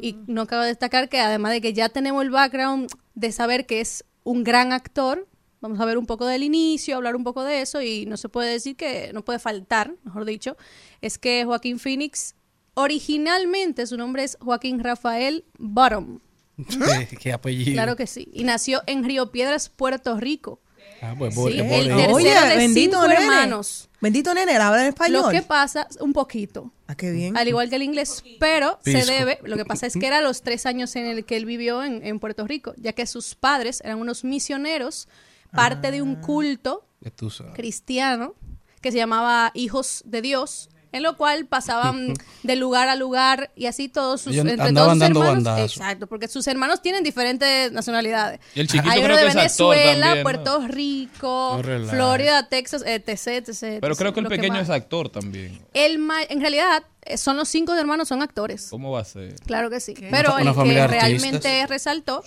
Y no acabo de destacar que además de que ya tenemos el background de saber que es un gran actor, vamos a ver un poco del inicio, hablar un poco de eso y no se puede decir que, no puede faltar, mejor dicho, es que Joaquín Phoenix, originalmente su nombre es Joaquín Rafael Bottom. ¿Qué, qué apellido? Claro que sí. Y nació en Río Piedras, Puerto Rico. Ah, pues, Sí, el bonito. tercero Oye, de bendito cinco nene. hermanos. Bendito nene, habla en español. Lo que pasa, un poquito. Ah, qué bien. Al igual que el inglés, pero se debe, lo que pasa es que era los tres años en el que él vivió en, en Puerto Rico, ya que sus padres eran unos misioneros, parte de Ah. un culto tú sabes. cristiano que se llamaba Hijos de Dios, en lo cual pasaban de lugar a lugar y así todos sus Ellos entre todos sus hermanos, exacto, porque sus hermanos tienen diferentes nacionalidades. Y el chiquito Hay uno creo de que es actor Venezuela, también, ¿no? Puerto Rico, No. Florida, Texas, etc, etc, Pero creo que el pequeño es actor también. El ma- en realidad, eh, son los cinco hermanos, son actores. ¿Cómo va a ser? Claro que sí. Pero Una el que realmente resaltó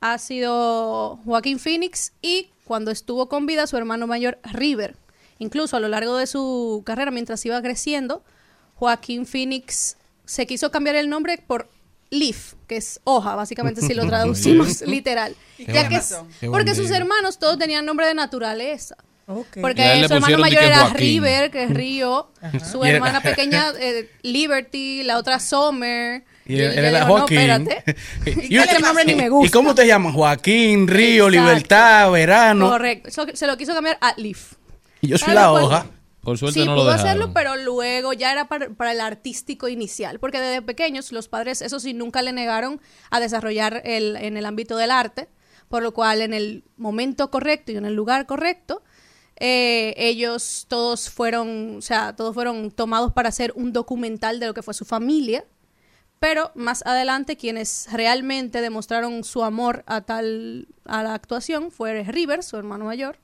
ha sido Joaquín Phoenix y cuando estuvo con vida su hermano mayor River. Incluso a lo largo de su carrera, mientras iba creciendo, Joaquín Phoenix se quiso cambiar el nombre por Leaf, que es hoja, básicamente si lo traducimos literal. Ya que es- qué buen porque sus hermanos todos tenían nombre de naturaleza. Porque su hermano mayor era Joaquín. River, que es Río. Su hermana pequeña, eh, Liberty. La otra, Summer. Y él era Joaquín. espérate. y, Ese nombre ni me gusta. ¿Y cómo te llamas? Joaquín, Río, Exacto. Libertad, Verano. Correcto. Eso- se lo quiso cambiar a Leaf. Y yo soy Claro, la pues, hoja. Por suerte sí, no lo pudo dejaron. hacerlo, pero luego ya era para, para el artístico inicial, porque desde pequeños los padres, eso sí, nunca le negaron a desarrollar el, en el ámbito del arte, por lo cual en el momento correcto y en el lugar correcto, eh, ellos todos fueron, o sea, todos fueron tomados para hacer un documental de lo que fue su familia, pero más adelante quienes realmente demostraron su amor a tal a la actuación fue River, su hermano mayor,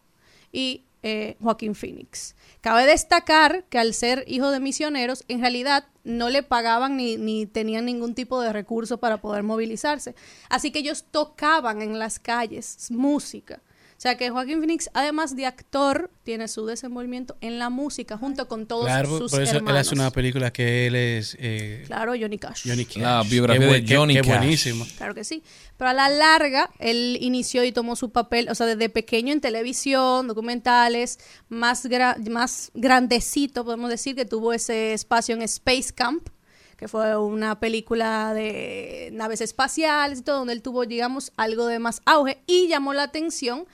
y eh, Joaquín Phoenix. Cabe destacar que al ser hijo de misioneros, en realidad no le pagaban ni, ni tenían ningún tipo de recurso para poder movilizarse. Así que ellos tocaban en las calles música. O sea que Joaquín Phoenix, además de actor, tiene su desenvolvimiento en la música junto con todos Claro, sus por eso él hermanos. hace una película que él es. eh, Claro, Johnny Cash. Johnny Cash. La biografía Qué de qué- Johnny qué Cash. buenísima. Claro que sí. Pero a la larga, él inició y tomó su papel, o sea, desde pequeño en televisión, documentales, más, gra- más grandecito, podemos decir, que tuvo ese espacio en Space Camp, que fue una película de naves espaciales y todo, donde él tuvo, digamos, algo de más auge y llamó la atención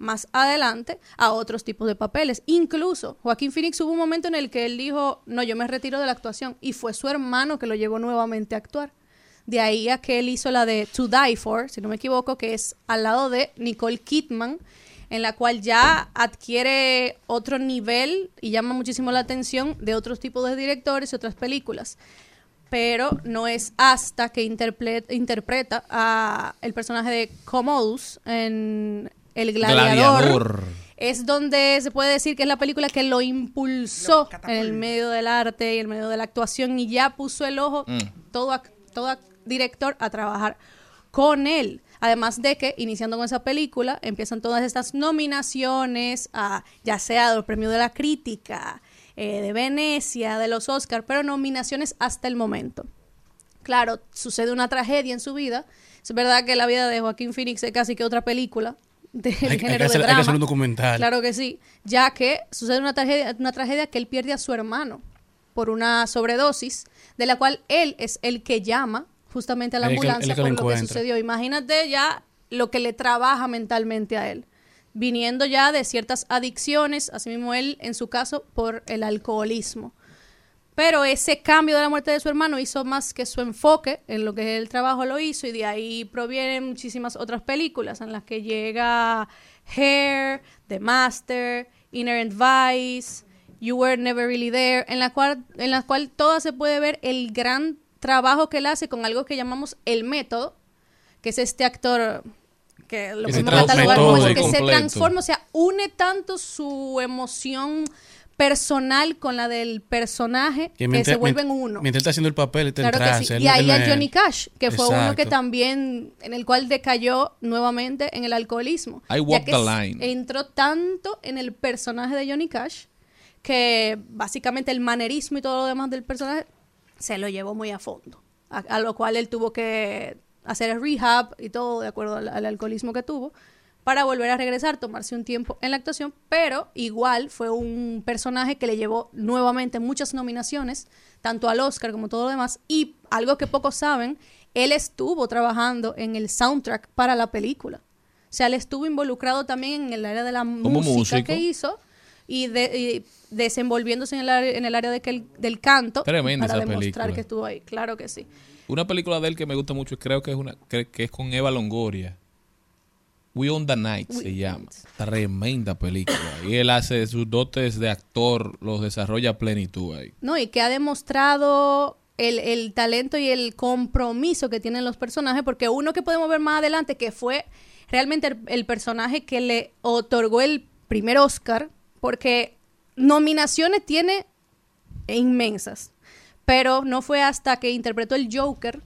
más adelante a otros tipos de papeles. Incluso Joaquín Phoenix hubo un momento en el que él dijo, no, yo me retiro de la actuación y fue su hermano que lo llevó nuevamente a actuar. De ahí a que él hizo la de To Die For, si no me equivoco, que es al lado de Nicole Kidman, en la cual ya adquiere otro nivel y llama muchísimo la atención de otros tipos de directores y otras películas. Pero no es hasta que interpreta a el personaje de Commodus en El Gladiador, Gladiador. es donde se puede decir que es la película que lo impulsó en el medio del arte y en el medio de la actuación y ya puso el ojo Mm. todo, todo director a trabajar con él. Además de que, iniciando con esa película, empiezan todas estas nominaciones, a, ya sea de los premios de la crítica, eh, de Venecia, de los Oscars, pero nominaciones hasta el momento. Claro, sucede una tragedia en su vida. Es verdad que la vida de Joaquín Phoenix es casi que otra película del Hay, hay género que hacer, de hay que drama. hacer un documental. Claro que sí, ya que sucede una tragedia, una tragedia que él pierde a su hermano por una sobredosis, de la cual él es el que llama justamente a la El ambulancia que por lo que sucedió. Imagínate ya lo que le trabaja mentalmente a él, viniendo ya de ciertas adicciones, asimismo él en su caso por el alcoholismo. Pero ese cambio de la muerte de su hermano hizo más que su enfoque en lo que el trabajo lo hizo y de ahí provienen muchísimas otras películas en las que llega Hair, The Master, Inherent Vice, You Were Never Really There, en la cual, en la cual toda se puede ver el gran trabajo que él hace con algo que llamamos el método, que es este actor que lo podemos catalogar como que se transforma, o sea, une tanto su emoción personal con la del personaje que, mientras- se vuelven uno. Mientras él está haciendo el papel, está en Claro que sí. Y ahí a es- Johnny Cash, que fue uno que también, en el cual decayó nuevamente en el alcoholismo. I ya walk que the line. entró tanto en el personaje de Johnny Cash que básicamente el manerismo y todo lo demás del personaje se lo llevó muy a fondo. A, a lo cual él tuvo que hacer el rehab y todo de acuerdo al, al alcoholismo que tuvo para volver a regresar, tomarse un tiempo en la actuación, pero igual fue un personaje que le llevó nuevamente muchas nominaciones, tanto al Oscar como todo lo demás, y algo que pocos saben, él estuvo trabajando en el soundtrack para la película. O sea, él estuvo involucrado también en el área de la música músico. que hizo y, de- y desenvolviéndose en el área, en el área de que el- del canto Tremenda para esa demostrar película. que estuvo ahí. Claro que sí. Una película de él que me gusta mucho, creo que es una que, que es con Eva Longoria. We on the Night se llama. Tremenda película. Y él hace sus dotes de actor, los desarrolla a plenitud ahí. No, y que ha demostrado el, el talento y el compromiso que tienen los personajes, porque uno que podemos ver más adelante, que fue realmente el, el personaje que le otorgó el primer Oscar, porque nominaciones tiene inmensas, pero no fue hasta que interpretó el Joker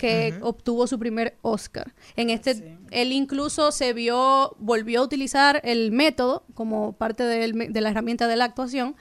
que obtuvo su primer Oscar. En este, él incluso se vio, volvió a utilizar el método como parte me- de la herramienta de la actuación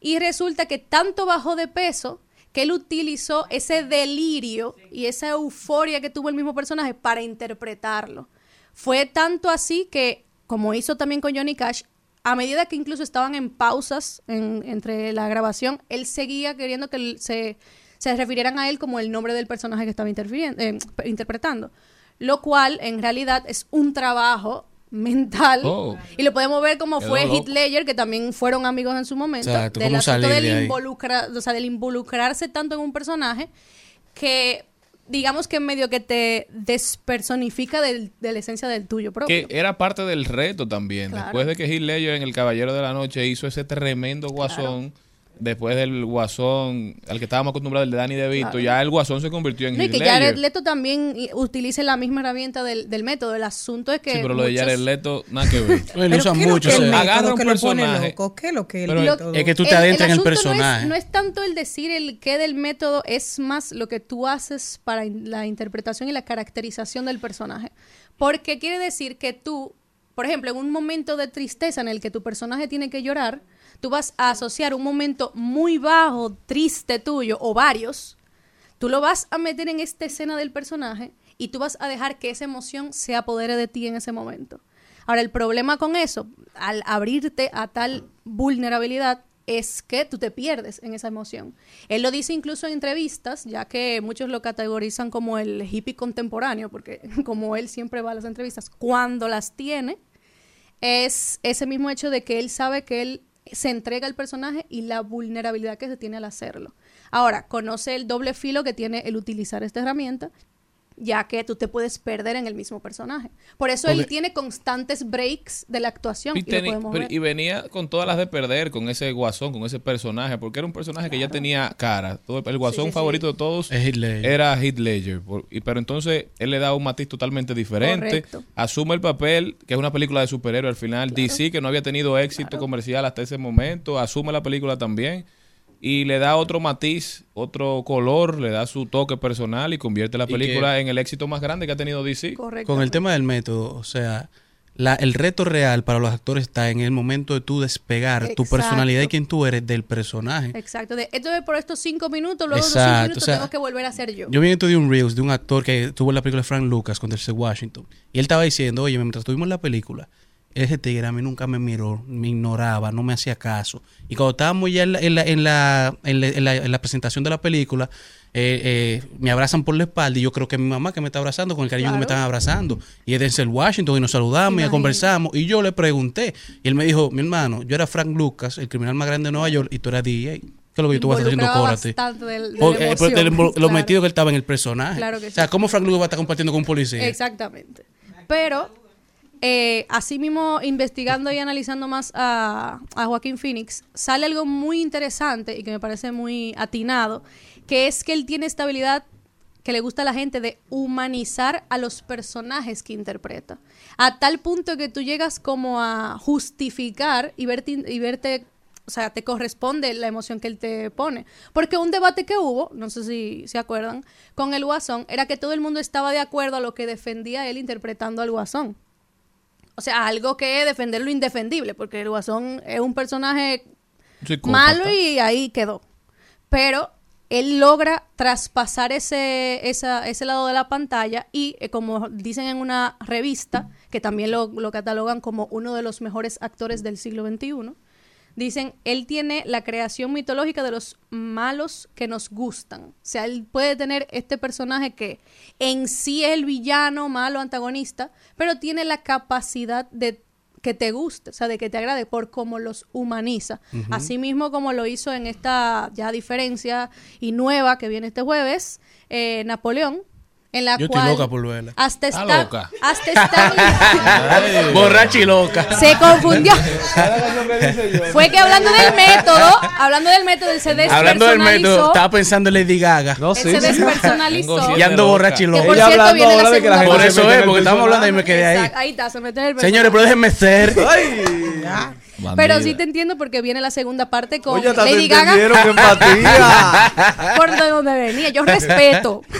y resulta que tanto bajó de peso que él utilizó ese delirio y esa euforia que tuvo el mismo personaje para interpretarlo. Fue tanto así que, como hizo también con Johnny Cash, a medida que incluso estaban en pausas en- entre la grabación, él seguía queriendo que se, se refirieran a él como el nombre del personaje que estaba interfiriendo- eh, interpretando. Lo cual, en realidad, es un trabajo mental. Oh. Y lo podemos ver como Quedó fue Ledger, que también fueron amigos en su momento. Exacto, del cómo asunto del, de involucra- o sea, del involucrarse tanto en un personaje que digamos que medio que te despersonifica del- de la esencia del tuyo propio. Que era parte del reto también. Claro. Después de que Ledger en El Caballero de la Noche hizo ese tremendo guasón, después del guasón al que estábamos acostumbrados, el de Danny DeVito, Claro. ya el guasón se convirtió en No, y que Ledger. Jared Leto también utilice la misma herramienta del, del método. El asunto es que. Sí, pero lo de Jared Leto, nada que ver. Él lo usa mucho. ¿Qué o es el sea, Agarra método un que personaje. loco? ¿Qué es lo que el Pero método? es que tú te adentras en el asunto no es- personaje. No es, tanto el decir el qué del método, es más lo que tú haces para in- la interpretación y la caracterización del personaje. Porque quiere decir que tú, por ejemplo, en un momento de tristeza en el que tu personaje tiene que llorar, tú vas a asociar un momento muy bajo, triste tuyo, o varios, tú lo vas a meter en esta escena del personaje y tú vas a dejar que esa emoción se apodere de ti en ese momento. Ahora, el problema con eso, al abrirte a tal vulnerabilidad, es que tú te pierdes en esa emoción. Él lo dice incluso en entrevistas, ya que muchos lo categorizan como el hippie contemporáneo, porque como él siempre va a las entrevistas, cuando las tiene, es ese mismo hecho de que él sabe que él se entrega al personaje y la vulnerabilidad que se tiene al hacerlo. Ahora, conoce el doble filo que tiene el utilizar esta herramienta, ya que tú te puedes perder en el mismo personaje. Por eso él tiene constantes breaks de la actuación. Y, y teni- pero- venía con todas las de perder, con ese guasón, con ese personaje, porque era un personaje que ya tenía cara. Todo- el guasón Sí, sí. favorito de todos era Heath Ledger. por- y- pero entonces él le da un matiz totalmente diferente. Correcto. Asume el papel, que es una película de superhéroe al final. DC, que no había tenido éxito comercial hasta ese momento, asume la película también. Y le da otro matiz, otro color, le da su toque personal y convierte la película que- en el éxito más grande que ha tenido DC. Correcto. Con el tema del método, o sea, la- el reto real para los actores está en el momento de tú despegar tu personalidad y quién tú eres del personaje. Exacto. De, esto es por estos cinco minutos, luego de Exacto, los cinco o minutos sea, tengo que volver a ser yo. Yo vi esto de un Reels de un actor que tuvo en la película de Frank Lucas con Denzel Washington. Y él estaba diciendo, oye, mientras tuvimos la película, ese tigre a mí nunca me miró, me ignoraba, no me hacía caso. Y cuando estábamos ya en la, en la, en la, en la- en la- en la presentación de la película, eh, eh, me abrazan por la espalda y yo creo que mi mamá que me está abrazando con el cariño que me están abrazando. Y es Denzel Washington y nos saludamos y Imagínate. conversamos. Y yo le pregunté, y él me dijo, mi hermano, yo era Frank Lucas, el criminal más grande de Nueva York, y tú eras DJ. ¿Qué es lo que tú vas a estar haciendo? Córate. eh, invo- lo metido que él estaba en el personaje. Claro que O sea, sí. ¿cómo Frank Lucas va a estar compartiendo con un policía? Exactamente. Pero, eh, así mismo, investigando y analizando más a, Joaquín Phoenix, sale algo muy interesante y que me parece muy atinado, que es que él tiene esta habilidad que le gusta a la gente de humanizar a los personajes que interpreta. A tal punto que tú llegas como a justificar y verte, y verte o sea, te corresponde la emoción que él te pone. Porque un debate que hubo, no sé si se acuerdan, con el Guasón, era que todo el mundo estaba de acuerdo a lo que defendía él interpretando al Guasón. O sea, algo que es defender lo indefendible, porque el Guasón es un personaje Psicópata. malo y ahí quedó. Pero él logra traspasar ese, esa- ese lado de la pantalla y, eh, como dicen en una revista, que también lo, lo catalogan como uno de los mejores actores del siglo XXI, dicen, él tiene la creación mitológica de los malos que nos gustan. O sea, él puede tener este personaje que en sí es el villano, malo, antagonista, pero tiene la capacidad de que te guste, o sea, de que te agrade por cómo los humaniza. Ujú. Así mismo como lo hizo en esta ya diferencia y nueva que viene este jueves, eh, Napoleón, en la Yo estoy cual loca por verla. hasta Está está, loca. hasta está Borracha y loca. se confundió. Fue que hablando del método, hablando del método, él se Hablando del método, despersonalizó. estaba pensando en Lady Gaga. Él se despersonalizó. Y ando borracha y Que loca. por cierto viene la segunda Por eso es, porque estamos hablando y me quedé ahí. Ahí está, se metió en el Señores, pero déjenme ser. Pero sí te entiendo porque viene la segunda parte con Oye, hasta te Lady Gaga. empatía. Por de donde venía. Yo respeto.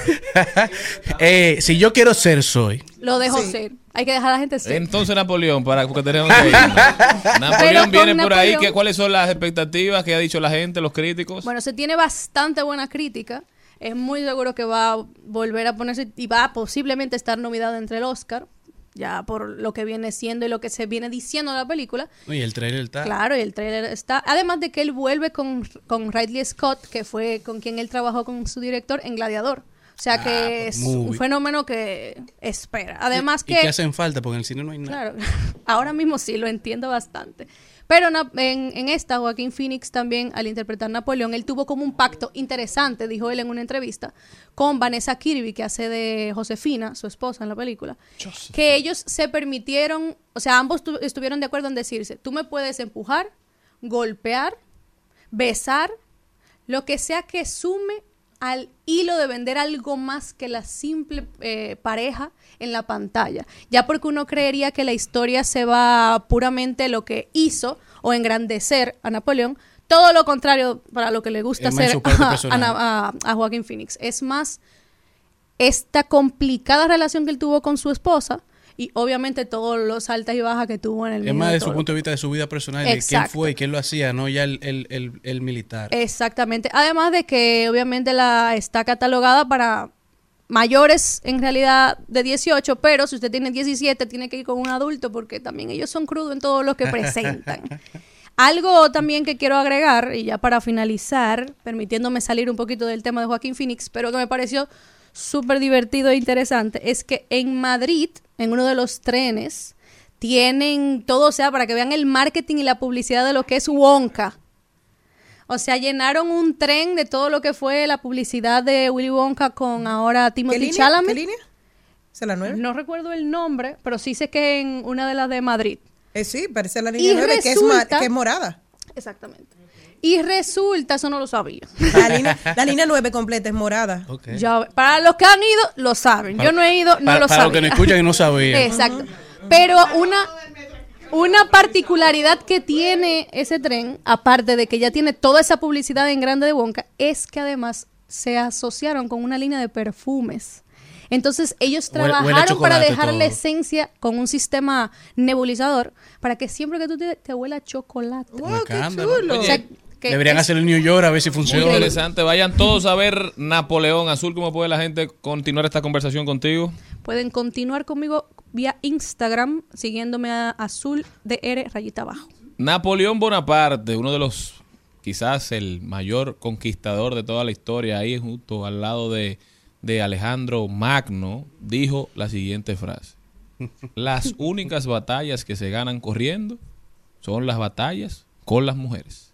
Eh, si yo quiero ser, soy. Lo dejo ser. Hay que dejar a la gente ser. Entonces Napoleón, para porque tenemos que. Pero Napoleón viene por ahí. Napoleón- ¿qué, ¿Cuáles son las expectativas que ha dicho la gente, los críticos? Bueno, se tiene bastante buena crítica. Es muy seguro que va a volver a ponerse y va a posiblemente estar nominado entre el Oscar. Ya por lo que viene siendo y lo que se viene diciendo de la película. Y el trailer está. Claro, y el trailer está. Además de que él vuelve con, con Ridley Scott, que fue con quien él trabajó con su director en Gladiador. O sea que es un fenómeno que espera. Además Y que. que hacen falta, porque en el cine no hay nada. Claro, ahora mismo sí lo entiendo bastante. Pero en, en esta, Joaquín Phoenix también, al interpretar Napoleón, él tuvo como un pacto interesante, dijo él en una entrevista, con Vanessa Kirby, que hace de Josefina, su esposa en la película, que ellos se permitieron, o sea, ambos tu- estuvieron de acuerdo en decirse, tú me puedes empujar, golpear, besar, lo que sea que sume al hilo de vender algo más que la simple eh, pareja en la pantalla. Ya porque uno creería que la historia se va puramente lo que hizo o engrandecer a Napoleón, todo lo contrario para lo que le gusta Es hacer a- a Joaquín Phoenix. Es más esta complicada relación que él tuvo con su esposa y obviamente todos los altas y bajas que tuvo en el Es más de su punto de vista de su vida personal, de quién fue y quién lo hacía, no ya el, el, el, el militar. Exactamente. Además de que obviamente la está catalogada para mayores en realidad de 18, pero si usted tiene 17 tiene que ir con un adulto porque también ellos son crudos en todo lo que presentan. Algo también que quiero agregar, y ya para finalizar, permitiéndome salir un poquito del tema de Joaquín Phoenix, pero que me pareció súper divertido e interesante, es que en Madrid, en uno de los trenes, tienen todo, o sea, para que vean el marketing y la publicidad de lo que es Wonka. O sea, llenaron un tren de todo lo que fue la publicidad de Willy Wonka con ahora Timothy línea? Chalamet. ¿Qué línea? ¿Es la nueve? No recuerdo el nombre, pero sí sé que en una de las de Madrid. Eh, sí, parece la línea Y 9, que es, ma- resulta- que es morada. Exactamente. Y resulta, eso no lo sabía. La línea, la línea 9 completa es morada. Ya, para los que han ido, lo saben. Yo no he ido, no para, lo para sabía. los que no escuchan y no sabían. Exacto. Pero una, una particularidad que tiene ese tren, aparte de que ya tiene toda esa publicidad en grande de Wonka, es que además se asociaron con una línea de perfumes. Entonces ellos trabajaron para dejar la esencia con un sistema nebulizador para que siempre que tú te, te huela chocolate. Un escándalo. O sea, que Deberían es- hacer el New York a ver si Muy funciona. interesante. Vayan todos a ver Napoleón Azul. ¿Cómo puede la gente continuar esta conversación contigo? Pueden continuar conmigo vía Instagram siguiéndome a azul de R rayita abajo. Napoleón Bonaparte, uno de los, quizás el mayor conquistador de toda la historia, ahí junto al lado de, de Alejandro Magno, dijo la siguiente frase. Las únicas batallas que se ganan corriendo son las batallas con las mujeres.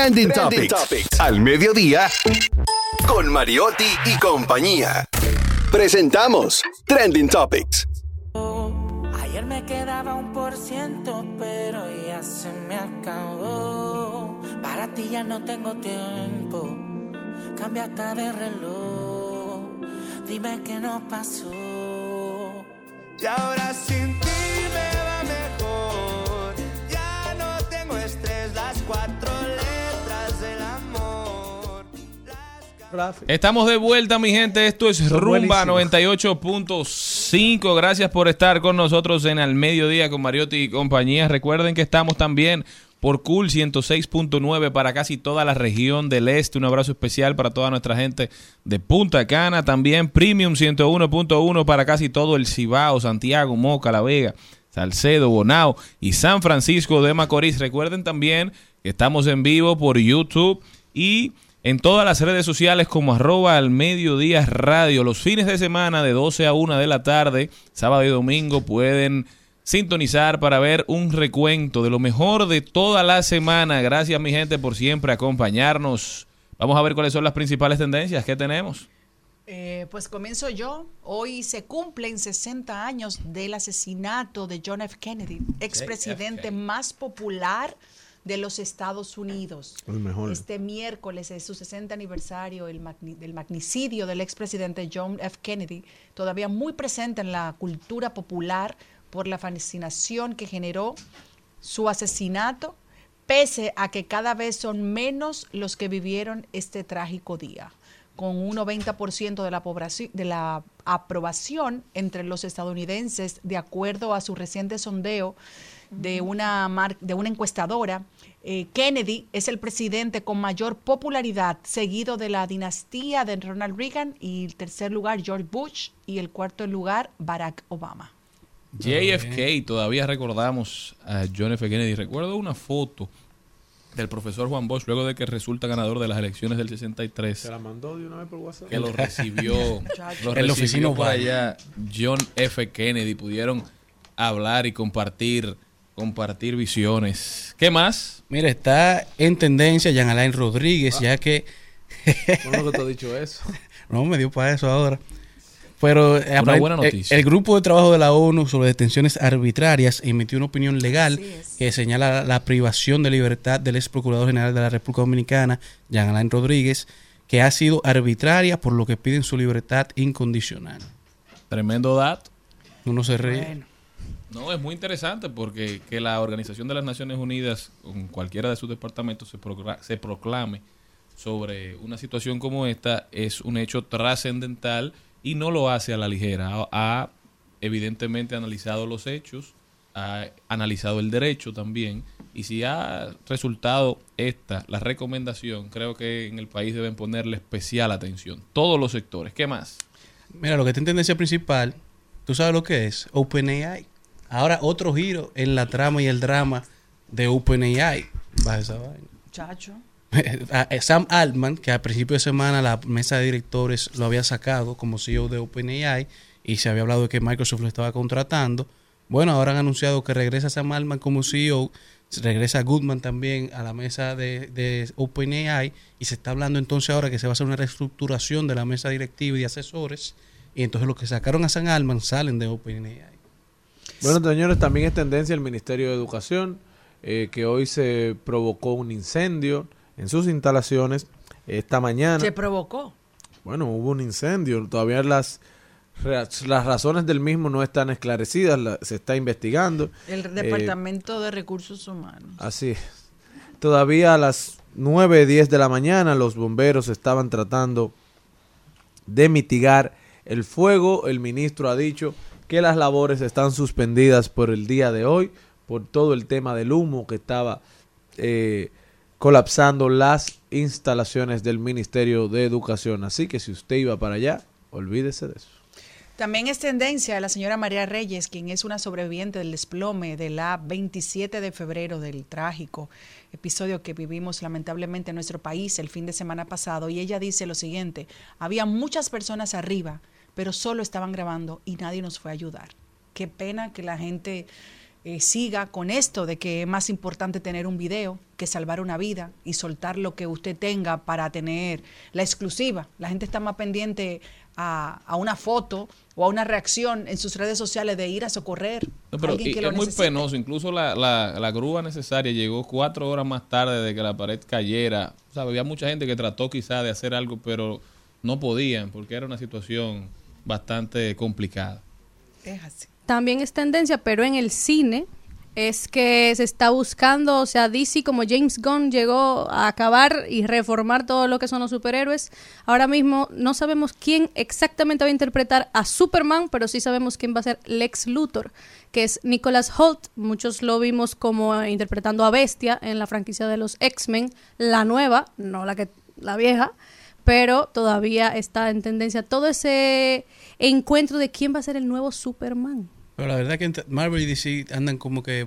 Trending, Topics. Al mediodía con Mariotti y compañía. Presentamos Trending Topics. Ayer me quedaba un por ciento, pero ya se me acabó. Para ti ya no tengo tiempo, cambia hasta de reloj. Dime qué nos pasó. Y ahora sin ti me va mejor. Estamos de vuelta, mi gente. Esto es Rumba buenísimos. 98.5. Gracias por estar con nosotros en Al Mediodía con Mariotti y compañía. Recuerden que estamos también por Cool 106.9 para casi toda la región del este. Un abrazo especial para toda nuestra gente de Punta Cana. También Premium 101.1 para casi todo el Cibao, Santiago, Moca, La Vega, Salcedo, Bonao y San Francisco de Macorís. Recuerden también que estamos en vivo por YouTube y en todas las redes sociales como arroba al mediodía radio. Los fines de semana de 12 a 1 de la tarde, sábado y domingo, pueden sintonizar para ver un recuento de lo mejor de toda la semana. Gracias mi gente por siempre acompañarnos. Vamos a ver cuáles son las principales tendencias que tenemos. Eh, pues comienzo yo. Hoy se cumplen 60 años del asesinato de John F. Kennedy, expresidente más popular de los Estados Unidos. El mejor. Este miércoles es su 60 aniversario el magni- del magnicidio del expresidente John F. Kennedy, todavía muy presente en la cultura popular por la fascinación que generó su asesinato, pese a que cada vez son menos los que vivieron este trágico día, con un 90% de la, poblaci- de la aprobación entre los estadounidenses, de acuerdo a su reciente sondeo de una, mar- de una encuestadora. Eh, Kennedy es el presidente con mayor popularidad, seguido de la dinastía de Ronald Reagan y el tercer lugar George Bush y el cuarto lugar Barack Obama. JFK, todavía recordamos a John F. Kennedy. Recuerdo una foto del profesor Juan Bosch luego de que resulta ganador de las elecciones del 63. Se la mandó de una vez por WhatsApp. que lo recibió, lo En la recibió oficina por allá John F. Kennedy. Pudieron hablar y compartir, compartir visiones. ¿Qué más? Mira, está en tendencia Jean Alain Rodríguez, ya que. ¿Cómo que te ha dicho eso? no me dio para eso ahora. Pero eh, Una aparent- buena eh, noticia. El, grupo de trabajo de la ONU sobre detenciones arbitrarias emitió una opinión legal que señala la privación de libertad del ex procurador general de la República Dominicana, Jean Alain Rodríguez, que ha sido arbitraria por lo que piden su libertad incondicional. Tremendo dato. Uno se ríe. No, es muy interesante porque que la Organización de las Naciones Unidas, con cualquiera de sus departamentos, se, procla- se proclame sobre una situación como esta es un hecho trascendental y no lo hace a la ligera. Ha, ha evidentemente analizado los hechos, ha analizado el derecho también y si ha resultado esta, la recomendación, creo que en el país deben ponerle especial atención. Todos los sectores. ¿Qué más? Mira, lo que está en tendencia principal, ¿tú sabes lo que es? OpenAI. Ahora otro giro en la trama y el drama de OpenAI. Baja esa vaina. Chacho. A- a Sam Altman, que a principio de semana la mesa de directores lo había sacado como CEO de OpenAI y se había hablado de que Microsoft lo estaba contratando. Bueno, ahora han anunciado que regresa Sam Altman como CEO, regresa Goodman también a la mesa de, de OpenAI y se está hablando entonces ahora que se va a hacer una reestructuración de la mesa directiva y de asesores y entonces los que sacaron a Sam Altman salen de OpenAI. Bueno, señores, también es tendencia el Ministerio de Educación, eh, que hoy se provocó un incendio en sus instalaciones. Esta mañana, Se provocó. bueno, hubo un incendio. Todavía las, las razones del mismo no están esclarecidas, la- se está investigando. El Eh, Departamento de Recursos Humanos. Así es. Todavía a las 9, 10 de la mañana los bomberos estaban tratando de mitigar el fuego. El ministro ha dicho que las labores están suspendidas por el día de hoy por todo el tema del humo que estaba eh, colapsando las instalaciones del Ministerio de Educación. Así que si usted iba para allá, olvídese de eso. También es tendencia la señora María Reyes, quien es una sobreviviente del desplome de la 27 de febrero del trágico episodio que vivimos lamentablemente en nuestro país el fin de semana pasado. Y ella dice lo siguiente, había muchas personas arriba, pero solo estaban grabando y nadie nos fue a ayudar. Qué pena que la gente eh, siga con esto de que es más importante tener un video que salvar una vida y soltar lo que usted tenga para tener la exclusiva. La gente está más pendiente a, a una foto o a una reacción en sus redes sociales de ir a socorrer No, a pero y- que lo es muy penoso. Incluso la, la, la grúa necesaria llegó cuatro horas más tarde de que la pared cayera. O sea, había mucha gente que trató quizá de hacer algo, pero no podían porque era una situación bastante complicada. Es así. También es tendencia, pero en el cine es que se está buscando, o sea, DC como James Gunn llegó a acabar y reformar todo lo que son los superhéroes. Ahora mismo no sabemos quién exactamente va a interpretar a Superman, pero sí sabemos quién va a ser Lex Luthor, que es Nicholas Holt. Muchos lo vimos como interpretando a Bestia en la franquicia de los X-Men, la nueva, no la que la vieja pero todavía está en tendencia todo ese encuentro de quién va a ser el nuevo Superman. Pero la verdad que Marvel y DC andan como que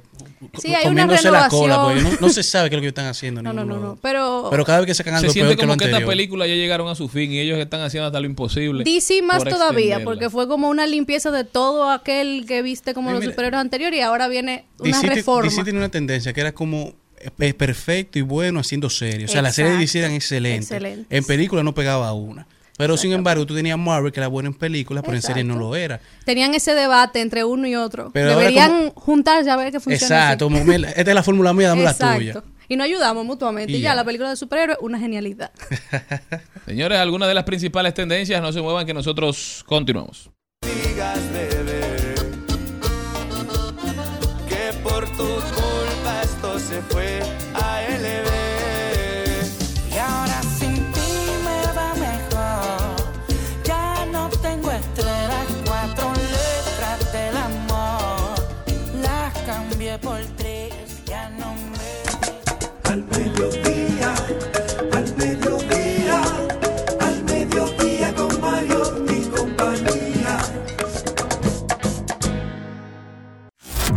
Sí, hay una comiéndose la renovación. cola, porque no, no se sabe qué es lo que están haciendo. No, no, no, no, pero, Pero cada vez que sacan algo Se siente peor que como que estas películas ya llegaron a su fin y ellos están haciendo hasta lo imposible. DC más por todavía, extenderla. porque fue como una limpieza de todo aquel que viste como los mira. superhéroes anteriores y ahora viene una DC, reforma. DC tiene una tendencia que era como perfecto y bueno haciendo series. O sea, las series de DC eran excelentes. Excelentes. En películas no pegaba una. Pero sin embargo, tú tenías Marvel que era bueno en películas, pero en series no lo era. Tenían ese debate entre uno y otro. Pero Deberían juntarse a ver qué funciona. Exacto. como, mira, esta es la fórmula mía, dame la tuya. Exacto. Y nos ayudamos mutuamente. Y Y, ya, ya. la película de superhéroes, una genialidad. Señores, algunas de las principales tendencias, no se muevan que nosotros continuamos. digas, se fue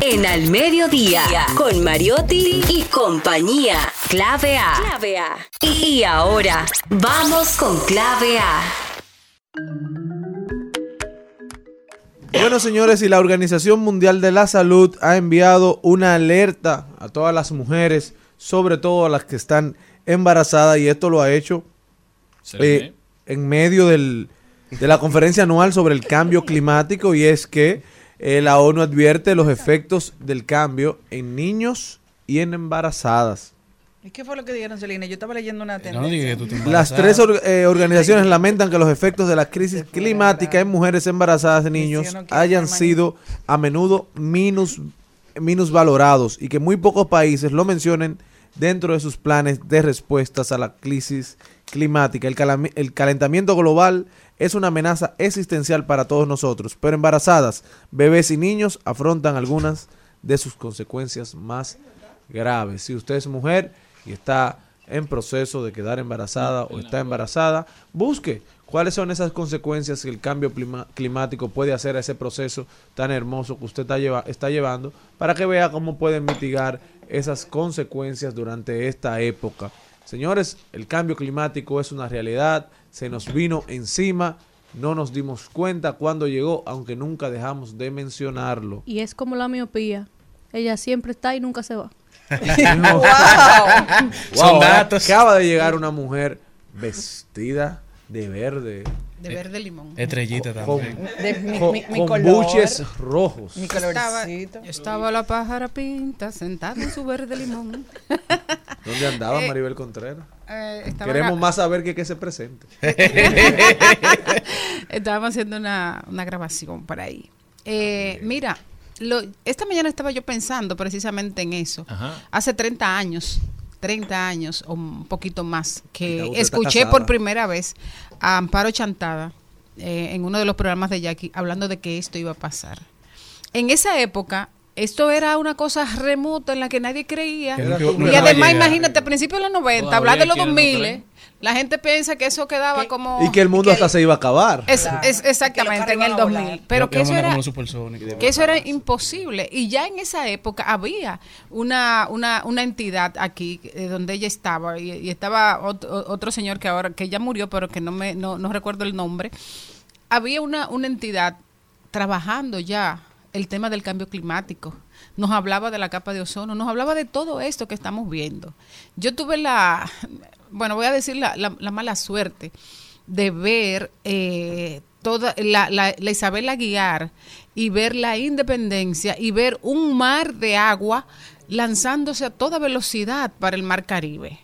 En Al Mediodía, con Mariotti y compañía. Clave A. Clave A. Y ahora, vamos con Clave A. Bueno, señores, y la Organización Mundial de la Salud ha enviado una alerta a todas las mujeres, sobre todo a las que están embarazadas, y esto lo ha hecho eh, en medio del- de la conferencia anual sobre el cambio climático, y es que eh, la ONU advierte los efectos del cambio en niños y en embarazadas. ¿Y qué fue lo que dijeron, Celina? Yo estaba leyendo una No tendencia. que tú Las tres or- eh, organizaciones lamentan que los efectos de la crisis climática en mujeres embarazadas y niños hayan sido a menudo minus, minusvalorados y que muy pocos países lo mencionen dentro de sus planes de respuestas a la crisis climática. El calentamiento global es una amenaza existencial para todos nosotros, pero embarazadas, bebés y niños afrontan algunas de sus consecuencias más graves. Si usted es mujer y está en proceso de quedar embarazada o está embarazada, busque cuáles son esas consecuencias que el cambio climático puede hacer a ese proceso tan hermoso que usted está, lleva- está llevando para que vea cómo pueden mitigar esas consecuencias durante esta época. Señores, el cambio climático es una realidad, se nos vino encima, no nos dimos cuenta cuando llegó, aunque nunca dejamos de mencionarlo. Y es como la miopía. Ella siempre está y nunca se va. Wow. Son datos. Acaba de llegar una mujer vestida de verde. De verde limón. Estrellita Con, también. De mi- con- mi- mi con color. buches rojos. Mi Estaba, colorcito. estaba la pájara pinta sentada en su verde limón. ¿Dónde andaba Eh, Maribel Contreras? Eh, estaba Queremos más saber que, que se presente. Estábamos haciendo una, una grabación por ahí. Eh, mira, lo, esta mañana estaba yo pensando precisamente en eso. Ajá. Hace 30 años, 30 años o un poquito más, que escuché por primera vez a Amparo Chantada eh, en uno de los programas de Jackie hablando de que esto iba a pasar. En esa época, esto era una cosa remota en la que nadie creía. No- y no además, imagínate, a principios de los 90, Todavía hablar de los quienes no 2000, creen. la gente piensa que eso quedaba como... Y que el mundo hasta se iba a acabar. Es, es exactamente en el 2000. Pero que eso era que eso era imposible. Y ya en esa época había una, una, una entidad aquí eh, donde ella estaba, y, y estaba otro señor que ahora, que ya murió, pero que no me, no, no recuerdo el nombre. Había una, una entidad trabajando ya el tema del cambio climático, nos hablaba de la capa de ozono, nos hablaba de todo esto que estamos viendo. Yo tuve la, bueno, voy a decir la, la- la mala suerte de ver eh, toda la, la, la y ver la independencia y ver un mar de agua lanzándose a toda velocidad para el mar Caribe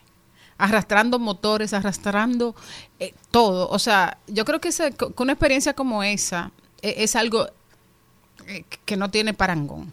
arrastrando motores, arrastrando eh, todo. O sea, yo creo que, esa- una experiencia como esa eh, es algo que no tiene parangón.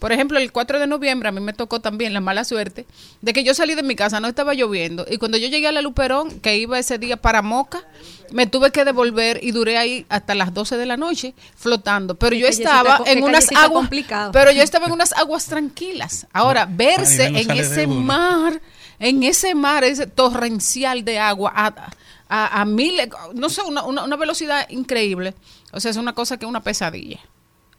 Por ejemplo, el 4 de noviembre a mí me tocó también la mala suerte de que yo salí de mi casa, no estaba lloviendo, y cuando yo llegué a la Luperón, que iba ese día para Moca, me tuve que devolver y duré ahí hasta las 12 de la noche flotando. Pero yo estaba en unas aguas, pero yo estaba en unas aguas tranquilas. Ahora, verse en ese mar, en ese mar, ese torrencial de agua a, a, a miles, no sé, una, una, una velocidad increíble. O sea, es una cosa que es una pesadilla.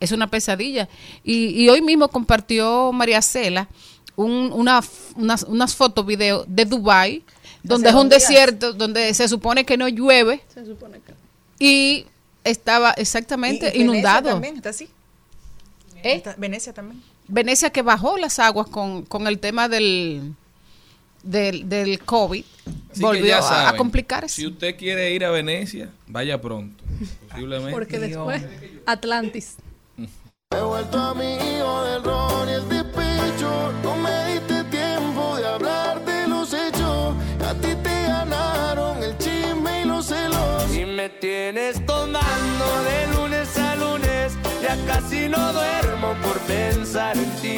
Es una pesadilla. Y, y hoy mismo compartió María Cela un, una, f- unas, unas fotos, video de Dubai donde es un días. desierto, donde se supone que no llueve Se supone que. y estaba exactamente Y- y Venecia inundado. también está así. ¿Eh? Está- Venecia también. Venecia que bajó las aguas con, con el tema del, del, del COVID, Así volvió a- a, complicarse. Si usted quiere ir a Venecia, vaya pronto. Posiblemente. Porque después, Atlantis. He vuelto amigo del ron y el despecho. No me diste tiempo de hablar de los hechos. A ti te ganaron el chisme y los celos. Y me tienes tomando de lunes a lunes. Ya casi no duermo por pensar en ti.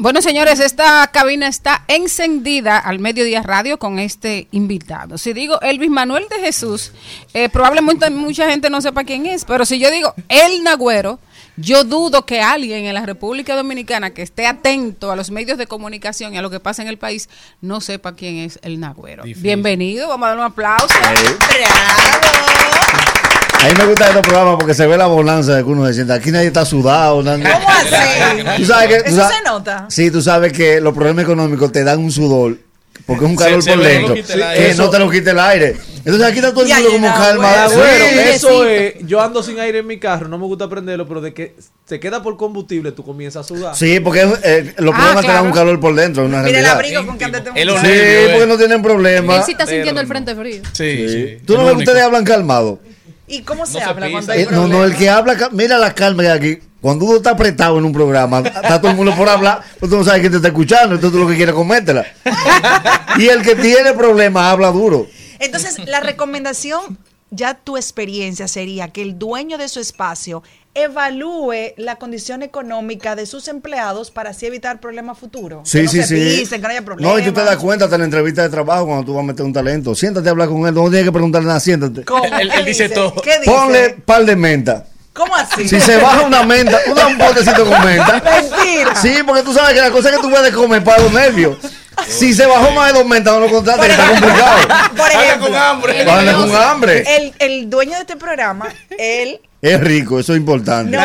Bueno, señores, esta cabina está encendida al Mediodía Radio con este invitado. Si digo Elvis Manuel de Jesús, eh, probablemente mucha gente no sepa quién es, pero si yo digo El Nagüero, yo dudo que alguien en la República Dominicana que esté atento a los medios de comunicación y a lo que pasa en el país no sepa quién es El Nagüero. Bienvenido, vamos a darle un aplauso. A mí me gusta este programa porque se ve la bonanza de que uno se sienta. Aquí nadie está sudado. nadie- ¿Cómo así? Tú sabes que- tú Eso sabes- se nota. Sí, tú sabes que los problemas económicos te dan un sudor. Porque es un calor se por dentro. Que no te lo quite el aire. Entonces aquí está todo el mundo como calma. Bueno, Sí. eso es. Yo ando sin aire en mi carro, no me gusta prenderlo, pero de que se queda por combustible, tú comienzas a sudar. Sí, porque eh, los Ah, problemas te dan un calor por dentro. Una Mira el abrigo con que anda Sí, un- porque no tienen problema. Él sí está sintiendo el frente frío. Sí, ¿Tú no ves que ustedes hablan calmado? ¿Y cómo se habla cuando Eh, hay no, no, problemas? el que habla, mira la calma que hay aquí. Cuando uno está apretado en un programa, está todo el mundo por hablar, pues tú no sabes quién te está escuchando, entonces tú lo que quieres es comértela. y el que tiene problemas habla duro. Entonces, la recomendación, ya tu experiencia sería que el dueño de su espacio evalúe la condición económica de sus empleados para así evitar problemas futuros. Sí, que no sí, se sí. pisen, que no haya problemas. No, y tú te das cuenta hasta en la entrevista de trabajo cuando tú vas a meter un talento. Siéntate a hablar con él, no tienes que preguntarle nada, siéntate. ¿Cómo? Él- él ¿Qué dice dice? todo. ¿Qué dice? Ponle par de menta. ¿Cómo así? Si se baja una menta, tú das un potecito con menta. Mentira. Sí, porque tú sabes que la cosa que tú puedes comer para los nervios. Si se bajó más de dos mentas, no lo contrates, que está complicado. Por ejemplo, el- con hambre. El, el dueño de este programa, él Es rico, eso es importante. No.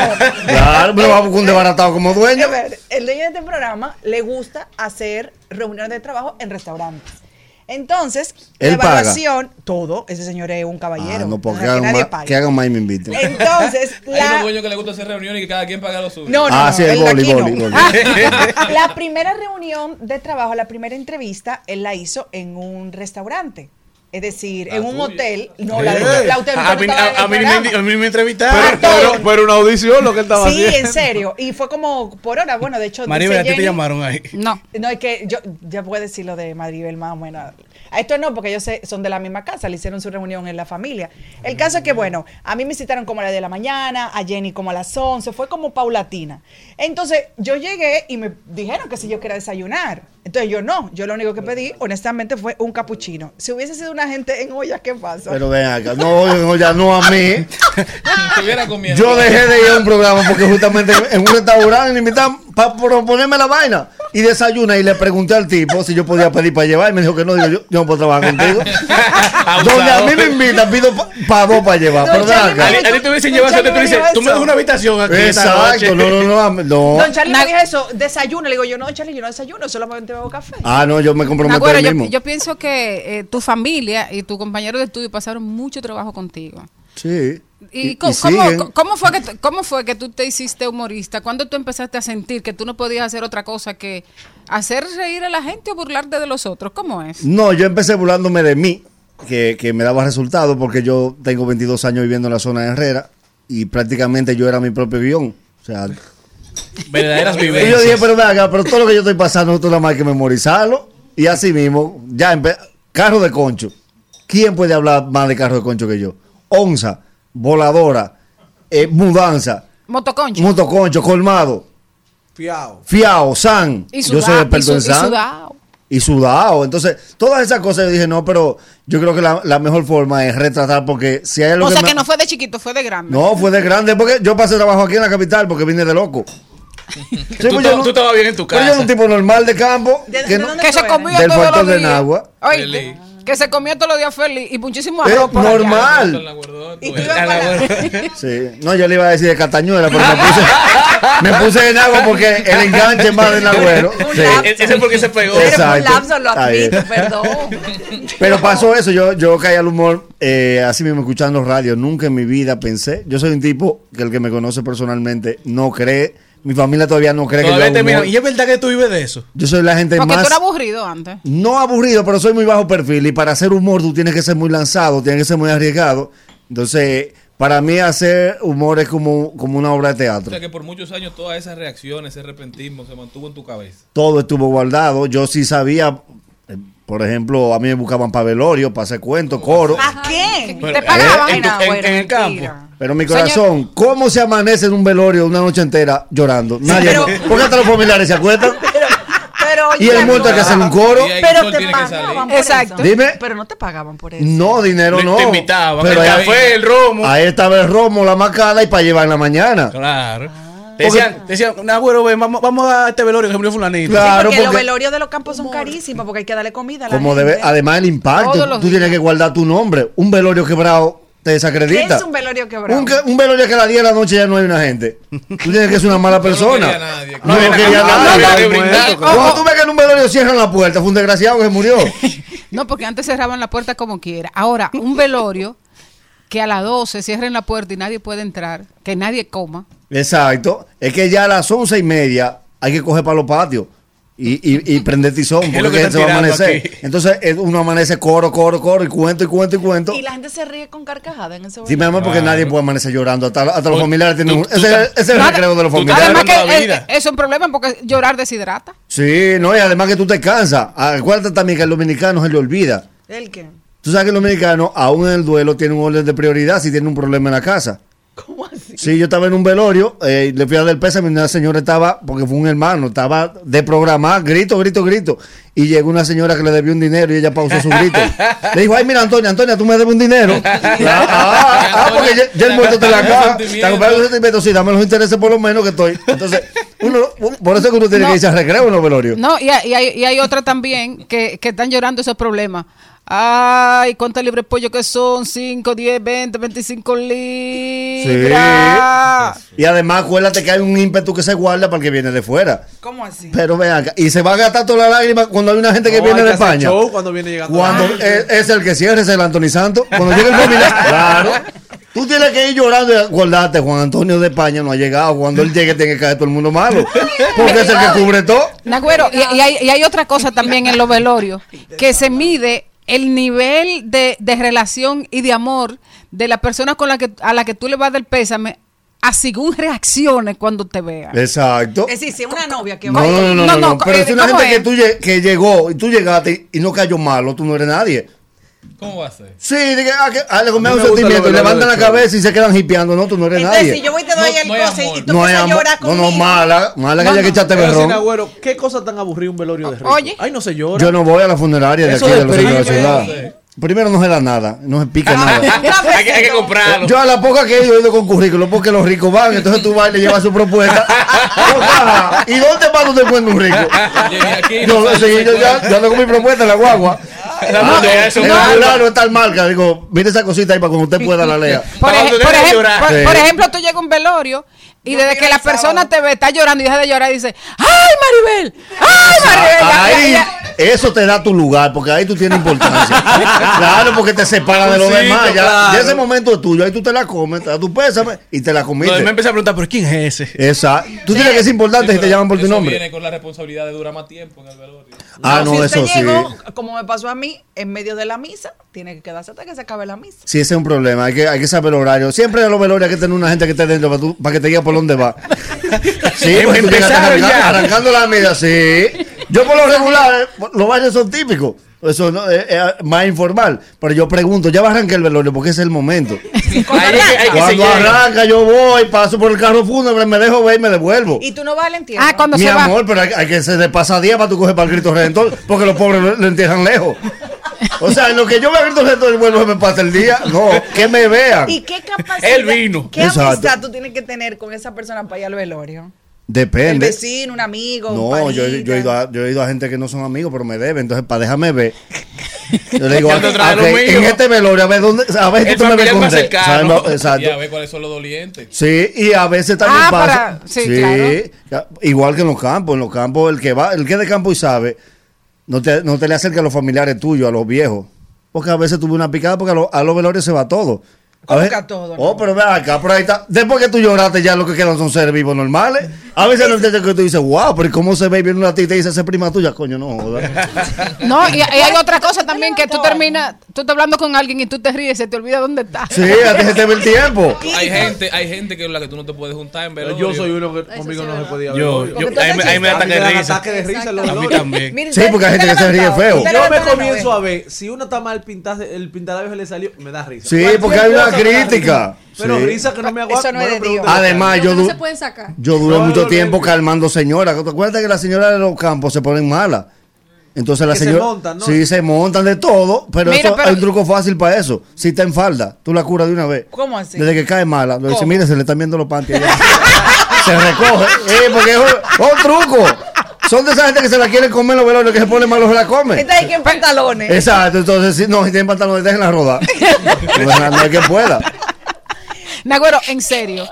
Claro, pero vamos con un desbaratado como dueño. A ver, el dueño de este programa le gusta hacer reuniones de trabajo en restaurantes. Entonces, Él la paga. evaluación, todo, ese señor es un caballero. Ah, no, porque que hagan, nadie pague. que hagan más y me inviten. Entonces, Hay la, dueños que les gusta hacer reuniones y que cada quien paga lo suyo. No, no, Ah, no, sí, el boli, boli, no. boli. la primera reunión de trabajo, la primera entrevista, él la hizo en un restaurante. Es decir, en un hotel, no, la, la usted a, mí, a- a mí me, a mí me entrevistaron. Pero, pero una audición lo que él estaba Sí, haciendo. en serio. Y fue como por hora. Bueno, de hecho. Maribel, a ti te llamaron ahí. No. No, es que yo ya puedo decir lo de Maribel más o menos. A esto no, porque ellos son de la misma casa, le hicieron su reunión en la familia. El caso es que, bueno, a mí me citaron como a las de la mañana, a Jenny como a las 11, fue como paulatina. Entonces, yo llegué y me dijeron que si yo quería desayunar. Entonces, yo no, yo lo único que pedí, honestamente, fue un capuchino. Si hubiese sido una gente en olla, ¿qué pasa? Pero ven acá, no, no, ya no a mí. Comiendo. Yo dejé de ir a un programa porque justamente en un restaurante me invitan para proponerme la vaina y desayuna y le pregunté al tipo si yo podía pedir para llevar y me dijo que no, digo yo, yo no puedo trabajar contigo. Donde a mí me invitan pido para dos para llevar. pero ven acá. A ti- te hubiesen llevado, tú me dices, tú me das una habitación aquí esta noche. Exacto, no, no, no. Don Charlie me dijo eso, desayuno. Le digo yo, no, Charlie, yo no desayuno, solamente café. Ah, no, yo me comprometo yo, mismo. yo pienso que eh, tu familia y tu compañero de estudio pasaron mucho trabajo contigo. Sí. ¿Y, Y- co- y cómo, cómo fue que, cómo fue que tú te hiciste humorista? ¿Cuándo tú empezaste a sentir que tú no podías hacer otra cosa que hacer reír a la gente o burlarte de los otros? ¿Cómo es? No, yo empecé burlándome de mí, que, que me daba resultados porque yo tengo 22 años viviendo en la zona de Herrera y prácticamente yo era mi propio guion. O sea, Verdaderas y yo vivencias. dije, pero acá, pero todo lo que yo estoy pasando, esto nada más hay que memorizarlo. Y así mismo, ya, carro de concho. ¿Quién puede hablar más de carro de concho que yo? Onza, voladora, eh, mudanza, Motoconcho. motoconcho, colmado, Fiao. fiao, san. Y yo soy sudao, experto y en y san. sudao. y sudado. Entonces, todas esas cosas yo dije, no, pero yo creo que la, la mejor forma es retratar porque si hay algo O sea me- que no fue de chiquito, fue de grande. No, fue de grande porque yo pasé trabajo aquí en la capital porque vine de loco. Sí, Tú, pues no- tú estabas bien en tu pero yo casa. era un tipo normal de campo ¿De- que, de no- dónde que se comía Del factor de. Nagua. Oíste, que se comía todos los días feliz y muchísimo Eh, arroz por allá. normal. Y tú ibas para allá. Sí. No, yo le iba a decir de Castañuela, pero me puse, me puse en agua porque el enganche más del agüero. Sí. Ese es porque se pegó. Pero fue un Exacto. lapso, lo admito, perdón. Pero pasó eso, yo, yo caí al humor eh, así mismo escuchando radio. Nunca en mi vida pensé. Yo soy un tipo que el que me conoce personalmente no cree. Mi familia todavía no cree Todavía que yo hago humor. Y es verdad que tú vives de eso. Yo soy la gente Porque más... tú eras aburrido antes. No aburrido, pero soy muy bajo perfil. Y para hacer humor tú tienes que ser muy lanzado, tienes que ser muy arriesgado. Entonces, para mí hacer humor es como, como una obra de O teatro. sea que por muchos años todas esas reacciones, ese repentismo se mantuvo en tu cabeza. Todo estuvo guardado. Yo sí sabía... eh, Por ejemplo, a mí me buscaban para velorio, para hacer cuentos, coro. ¿A quién? Pero, Te eh, pagaban. en, tu- en- bueno, en el campo. Pero mi corazón, ¿cómo se amanece en un velorio una noche entera llorando? Nadie. pero- ¿Por qué hasta los familiares se acuestan? Pero, Y el muerto hay que hacer un coro. Pero te pagaban por Exacto. eso. Dime. Pero no te pagaban por eso. No, dinero no. te invitaban, Pero el café, el romo. Ahí estaba el romo, la macada y para llevar en la mañana. Claro. Te decían, te decían, Nagüero, ven, vamos, vamos a este velorio que se murió fulanito. Claro, porque, los velorios de los campos son carísimos porque hay que darle comida a la Como gente. debe, además el impacto, tú tienes que guardar tu nombre. Un velorio quebrado te ¿Qué desacredita. es un velorio quebrado? Un, velorio que a las 10 de la noche ya no hay una gente. Tú tienes que ser una mala persona. No, quería nadie. no. Cuando tú ves que en un velorio cierran la puerta, fue un desgraciado que se murió. No, porque antes cerraban la puerta como quiera. Ahora, un velorio que a las 12 cierren la puerta y nadie puede entrar, que nadie coma. Exacto. Es que ya a las once y media hay que coger para los patios y, y, y prender tizón Es porque se va a amanecer. aquí. Entonces eh, uno amanece coro, coro, coro y cuento y cuento y cuento. Y la gente se ríe con carcajada en ese Sí, mi amor, porque Claro. nadie puede amanecer llorando. Hasta, hasta los Tú- familiares tienen tú- un- tú ese, ese es el recreo de los familiares. Además que Toda la eh, vida. eso es un problema porque llorar deshidrata. Sí, no, y además que tú te cansas. Acuérdate también que al dominicano se le olvida. ¿El qué? Tú sabes que el dominicano, aún en el duelo, tiene un orden de prioridad si tiene un problema en la casa. ¿Cómo así? Sí, yo estaba en un velorio, eh, le fui a dar el pésame y una señora estaba, porque fue un hermano, estaba de programar, grito, grito, grito. Y llegó una señora que le debió un dinero y ella pausó su grito. Le dijo, ay, mira, Antonia, Antonia, tú me debes un dinero. ah, ah, ah, porque ya, ya el muerto te la caja. Te acompaña los sentimientos, sí, dame los intereses por lo menos que estoy. Entonces, uno, por eso es que uno tiene No. que irse a recreo en los velorios. No, y hay, y hay, y hay otra también que, que están llorando esos problemas. Ay, ¿cuántos libres pollo que son? 5, 10, 20, 25 libras. Y además, acuérdate que hay un ímpetu que se guarda para el que viene de fuera. ¿Cómo así? Pero vean acá, y se va a gastar toda la lágrima cuando hay una gente que No, viene hay de que España. show cuando viene llegando Cuando es el que cierra, es el Anthony Santos. Cuando llega el familiar, claro. Tú tienes que ir llorando y acordarte, Juan Antonio de España no ha llegado. Cuando él llegue, tiene que caer todo el mundo malo. Porque es el que cubre todo. Nagüero, y, y hay, y hay otra cosa también en los velorios, que se mide el nivel de, de relación y de amor de la persona con la que a la que tú le vas a dar pésame, a según reacciones cuando te vea. Exacto. Es decir, si es una novia que No, no, no, no, no, no, Pero eh, si una ¿cómo gente es? que, tú que llegó y tú llegaste y no cayó malo, tú no eres nadie. ¿Cómo va a ser? Sí, de que, ah, que, ah, le un sentimiento levantan la cabeza y se quedan hipeando. No, tú no eres Entonces, nadie. si yo voy y te doy el No hay cosa y tú no, a llorar no, no, conmigo. mala, mala que No, haya que no. echarte berrón. agüero, ¿qué cosa tan aburrida un velorio de rico? Oye. Ay, no se llora. Yo no voy a la funeraria de aquí de los de ciudad. Primero no se da nada, no se pica nada. hay, que, hay que comprarlo. Yo a la poca que he ido, he ido con currículo porque los ricos van, entonces tú vas y le llevas su propuesta. ¿Y dónde más tú te encuentras un rico? Llegué aquí, No, no sí, sé, yo ya, yo ando con mi propuesta en la guagua. En no. fulano está el marca. Digo, mire esa cosita ahí para cuando usted pueda la lea. Por, ej- por deje de ejem- llorar. por- Sí. por ejemplo, tú llegas a un velorio y Yo desde que la persona sábado. te ve, está llorando y deja de llorar y dice, ¡ay, Maribel! ¡ay, Maribel! Ya- ya- Ahí, ya- eso te da tu lugar, porque ahí tú tienes importancia. claro, porque te separa de los Sí, demás. Ya, claro. ya ese momento es tuyo, ahí tú te la comes, te da tu pésame y te la No, comiste. me empecé a preguntar, ¿pero quién es ese? Esa. Tú tienes que ser importante si te llaman por tu nombre. viene con la responsabilidad de durar más tiempo en el velorio. Ah, no, si eso sí. como me pasó a mí, en medio de la misa, tiene que quedarse hasta que se acabe la misa. Sí, ese es un problema. Hay que, hay que saber el horario. Siempre en los velorios hay que tener una gente que esté dentro para, tú- para que te diga por dónde va. Sí, porque tú llegas arrancando, la misa, sí. Yo por lo regular, los baños son típicos. Eso no, es, es más informal. Pero yo pregunto, ya va a arrancar el velorio porque es el momento. Que Cuando arranca, yo voy, paso por el carro fúnebre, me dejo ver y me devuelvo. Y tú no vas al entierro. Ah, cuando Mi se va. amor, pero hay, hay que se le pasa día para tú coger para el Cristo Redentor, porque los pobres lo, lo entierran lejos. O sea, en lo que yo veo a Cristo Redentor y vuelvo se me pasa el día, no, que me vean. ¿Y qué capacidad? Él vino. ¿Qué Exacto. amistad tú tienes que tener con esa persona para ir al velorio? El Depende. vecino, un amigo, un No, yo, yo he ido a, yo he ido a gente que no son amigos, pero me deben. Entonces, para déjame ver. Yo le digo, te ah, trae lo ok, mío. en este velorio, a ver dónde, a ver si El tú me ves con. Exacto. Y a ver cuáles son los dolientes. Sí, y a veces también Ah, pasa. para- sí, Igual que en los campos. En los campos, el que va, el que es de campo y sabe, no te, no te le acerca a los familiares tuyos, a los viejos. Porque a veces tuve una picada porque a, lo- a los velorios se va todo. ¿Cómo ver- que a todo, no? Oh, pero ve acá, por ahí está. Después que tú lloraste, ya lo que quedan son seres vivos normales. A veces no entiendes que tú dices, wow, pero ¿y ¿cómo se ve? Y Viene una tita y dice, esa es prima tuya, coño, no. No, y, y hay otra cosa también que tú terminas, tú estás hablando con alguien y tú te ríes, se te olvida dónde estás. Sí, a ti se te ve el tiempo. Hay gente, hay gente que la que tú no te puedes juntar en velorio. Yo soy uno que conmigo no se podía ver. Yo, yo, tú ahí me, ahí me A mí ataque me de dan risa. ataque de risa en los A mí también. Sí, porque hay gente que se ríe feo. Yo me comienzo a ver, si uno está mal pintado, el pintalabios le salió, me da risa. Sí, porque hay una crítica. Pero Sí. risa que no me aguanta. Eso no es de Dios. Además, yo, no se pueden sacar. yo duré No, mucho no, tiempo no. calmando señoras. ¿Te acuerdas que las señoras de los campos se ponen malas? Entonces las se señoras. montan, ¿no? Sí, se montan de todo. Pero, Mira, eso pero- hay un truco fácil para eso. Si está en falda, tú la curas de una vez. ¿Cómo así? Desde que cae mala. Lo dice, mire, se le están viendo los panties. allá". se recoge. Eh, porque es un, un truco. Son de esa gente que se la quieren comer los velorios, que se pone malo se la come. Está ahí que en pantalones. Exacto, entonces, si, no, si tienen pantalones, déjenla rodar. no, no hay que pueda. Nagüero, en serio,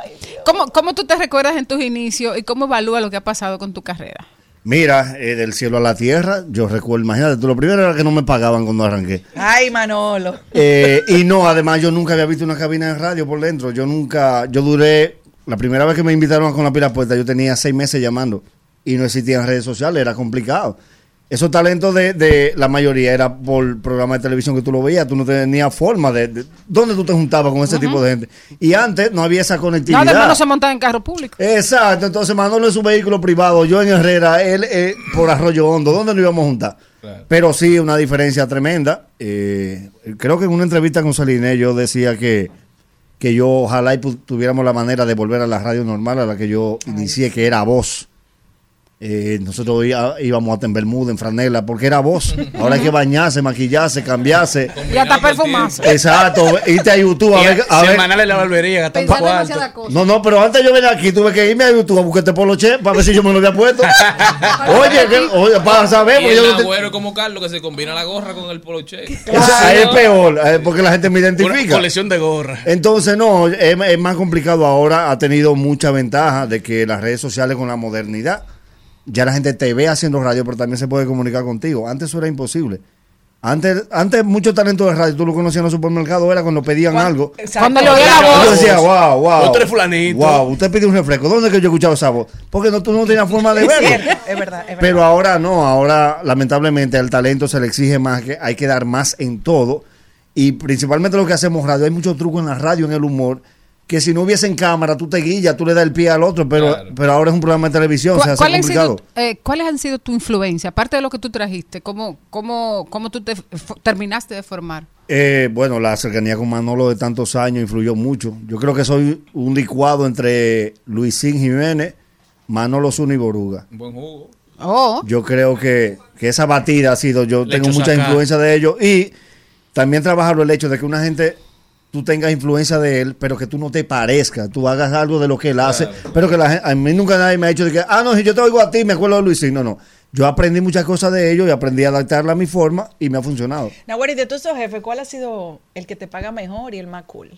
¿cómo, ¿cómo tú te recuerdas en tus inicios y cómo evalúas lo que ha pasado con tu carrera? Mira, eh, del cielo a la tierra, yo recuerdo, imagínate, tú, lo primero era que no me pagaban cuando arranqué. Ay, Manolo. Eh, y no, además yo nunca había visto una cabina de radio por dentro. Yo nunca, yo duré, la primera vez que me invitaron con la pila puesta, yo tenía seis meses llamando y no existían redes sociales, era complicado. Esos talentos de, de la mayoría era por programa de televisión que tú lo veías, tú no tenías forma de, de- dónde tú te juntabas con ese tipo de gente. Y antes no había esa No, conectividad. además no se montan en carro público. Exacto, entonces Manolo en su vehículo privado, yo en Herrera, él eh, por Arroyo Hondo, ¿dónde nos íbamos a juntar? Claro. Pero sí, una diferencia tremenda. Eh, creo que en una entrevista con Saliné yo decía que, que yo ojalá y tuviéramos la manera de volver a la radio normal a la que yo inicié, que era voz. Eh, nosotros íbamos a en Bermuda, en franela, porque era voz. Ahora hay que bañarse, maquillarse, cambiarse. Y hasta perfumarse. Exacto, irte a YouTube a Y ver. A ver la barbería, gastando Pensar cuarto. demasiadas cosas. no, no, pero antes yo venía aquí, tuve que irme a YouTube a buscar este polo che para ver si yo me lo había puesto. oye, que- oye, para saber, Y porque el yo te- agüero como Carlos que se combina la gorra con el poloche. o sea, ahí es peor, eh, porque la gente me Una identifica. colección de gorras. Entonces, no, es, es más complicado ahora, ha tenido mucha ventaja de que las redes sociales con la modernidad, ya la gente te ve haciendo radio, pero también se puede comunicar contigo. Antes eso era imposible. Antes, antes mucho talento de radio, tú lo conocías en los supermercados, era cuando pedían Cuando- algo. Cuando le oía la voz. Yo decía, wow, wow. Otro es fulanito. Wow, usted pidió un refresco. ¿Dónde es que yo he escuchado esa voz? Porque no, tú no tenías forma de verlo. es verdad, es verdad. Pero ahora no, ahora lamentablemente al talento se le exige más, que hay que dar más en todo. Y principalmente lo que hacemos radio, hay muchos trucos en la radio, en el humor, que si no hubiese en cámara, tú te guillas, tú le das el pie al otro, pero, pero ahora es un programa de televisión, se ¿Cu- hace ¿Cuál han sido, complicado. eh, ¿Cuáles han sido tu influencia? Aparte de lo que tú trajiste, ¿cómo, cómo, cómo tú te terminaste de formar? Eh, bueno, la cercanía con Manolo de tantos años influyó mucho. Yo creo que soy un licuado entre Luisín Jiménez, Manolo Zuna y Boruga. Buen jugo. Oh. Yo creo que, que esa batida ha sido, yo Le tengo mucha sacar. influencia de ellos y también trabajarlo el hecho de que una gente, tú tengas influencia de él, pero que tú no te parezcas, tú hagas algo de lo que él hace, pero que la gente, a mí nunca nadie me ha dicho de que, ah, no, si yo te oigo a ti, me acuerdo de Luisín, no, no. Yo aprendí muchas cosas de ellos y aprendí a adaptarla a mi forma y me ha funcionado. Nahuari, de todos esos jefes, ¿cuál ha sido el que te paga mejor y el más cool?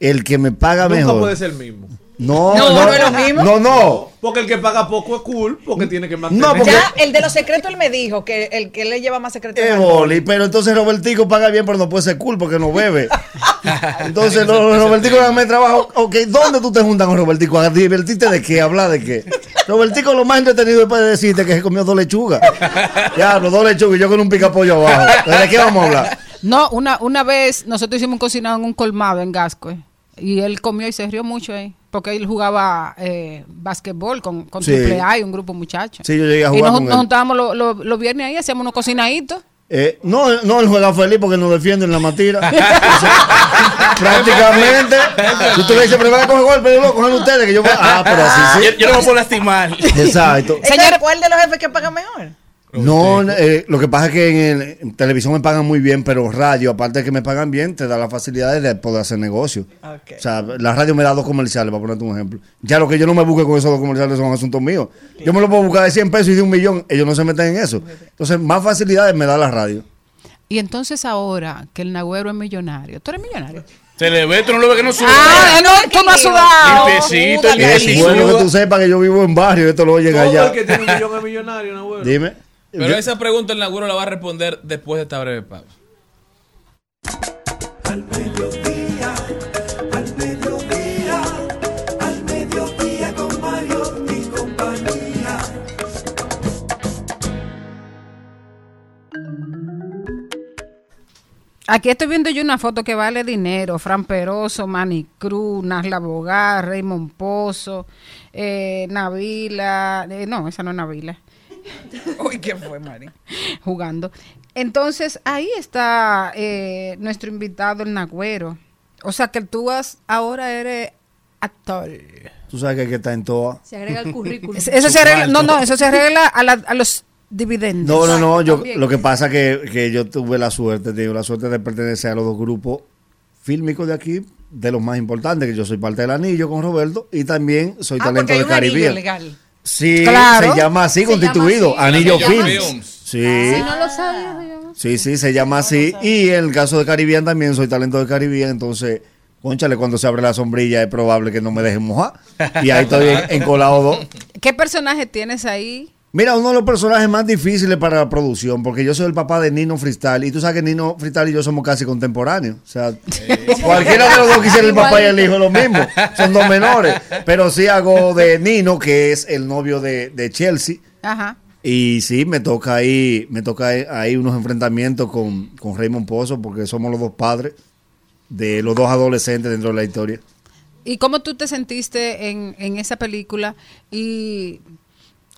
El que me paga Nunca mejor. puede ser el mismo. No, No, no, no es lo mismo. no, no. Porque el que paga poco es cool, porque tiene que mantener. No, porque- Ya, el de los secretos, él me dijo que el que le lleva más secretos. Es es boli, pero entonces Robertico paga bien, pero no puede ser cool porque no bebe. Entonces, no, Robertico no me trabajo. Ok, ¿dónde tú te juntas con Robertico? ¿A divertirte de qué? ¿Hablar de qué? Robertico lo más entretenido es para decirte que se comió dos lechugas. Ya, los dos lechugas y yo con un picapollo abajo. ¿De qué vamos a hablar? No, una, una vez nosotros hicimos un cocinado en un colmado en Gasco y él comió y se rió mucho ahí. Porque él jugaba eh, basquetbol con, con Sí. Triple A y un grupo de muchachos. Sí, yo llegué a y jugar nos, con nos él. juntábamos los los- los viernes ahí, hacíamos unos cocinaditos. Eh, no, no, él juega feliz porque nos defiende en la matira. Prácticamente. Si tú le van a coger golpe, yo lo cogen ustedes, que yo voy- Ah, pero así sí. Yo, yo no me puedo lastimar. Exacto. Señor, ¿cuál de los jefes que paga mejor? No, eh, lo que pasa es que en, el- en televisión me pagan muy bien, pero radio, aparte de que me pagan bien, te da las facilidades de poder hacer negocio. O sea, la radio me da dos comerciales, para ponerte un ejemplo. Ya lo que yo no me busque con esos dos comerciales son asuntos míos. Yo me lo puedo buscar de 100 pesos y de un millón, ellos no se meten en eso. Entonces, más facilidades me da la radio. Y entonces ahora que el Nagüero es millonario, ¿tú eres millonario? Se le ve, tú no lo ves que no sube. Ah, no, tú no has sudado. Limpiecito, Suda, Es limpiecito. bueno que tú sepas que yo vivo en barrio, esto lo oyen Todo allá. el que tiene un millón es millonario, ¿no, güey? Dime. Pero Yo- esa pregunta el Nagüero la va a responder después de esta breve pausa. Al mediodía, al mediodía, al mediodía con Mario y compañía. Aquí estoy viendo yo una foto que vale dinero. Fran Peroso, Manny Cruz, Nasla Bogar, Raymond Pozo, eh, Navila. eh, no, esa no es Navila. Uy, ¿qué fue, Mari? Jugando. Entonces, ahí está eh, nuestro invitado, el Nagüero. O sea que tú has, ahora eres actor. Tú sabes que hay que estar en toa. Se agrega al currículum. Eso se arregla, no, no, eso se arregla a, la- a los dividendos. No, no, no. Yo, También. lo que pasa que, que yo tuve la suerte, tengo la suerte de pertenecer a los dos grupos fílmicos de aquí, de los más importantes, que yo soy parte del anillo con Roberto y también soy Ah, talento de Caribe. Sí, Claro. se llama así, Se llama constituido, así. Anillo Films. Films. Sí, Si no lo sabía, se llama. sí, sí, se llama así. Y en el caso de Caribbean también soy talento de Caribbean, entonces, conchale, cuando se abre la sombrilla es probable que no me dejen mojar. Y ahí estoy en- encolado dos. ¿Qué personaje tienes ahí? Mira, uno de los personajes más difíciles para la producción, porque yo soy el papá de Nino Freestyle, y tú sabes que Nino Freestyle y yo somos casi contemporáneos. O sea, cualquiera de los dos quisiera el papá y el hijo lo mismo. Son dos menores. Pero sí hago de Nino, que es el novio de, de Chelsea. Ajá. Y sí, me toca ahí, me toca ahí- ahí unos enfrentamientos con, con Raymond Pozo, porque somos los dos padres de los dos adolescentes dentro de la historia. ¿Y cómo tú te sentiste en, en esa película? Y,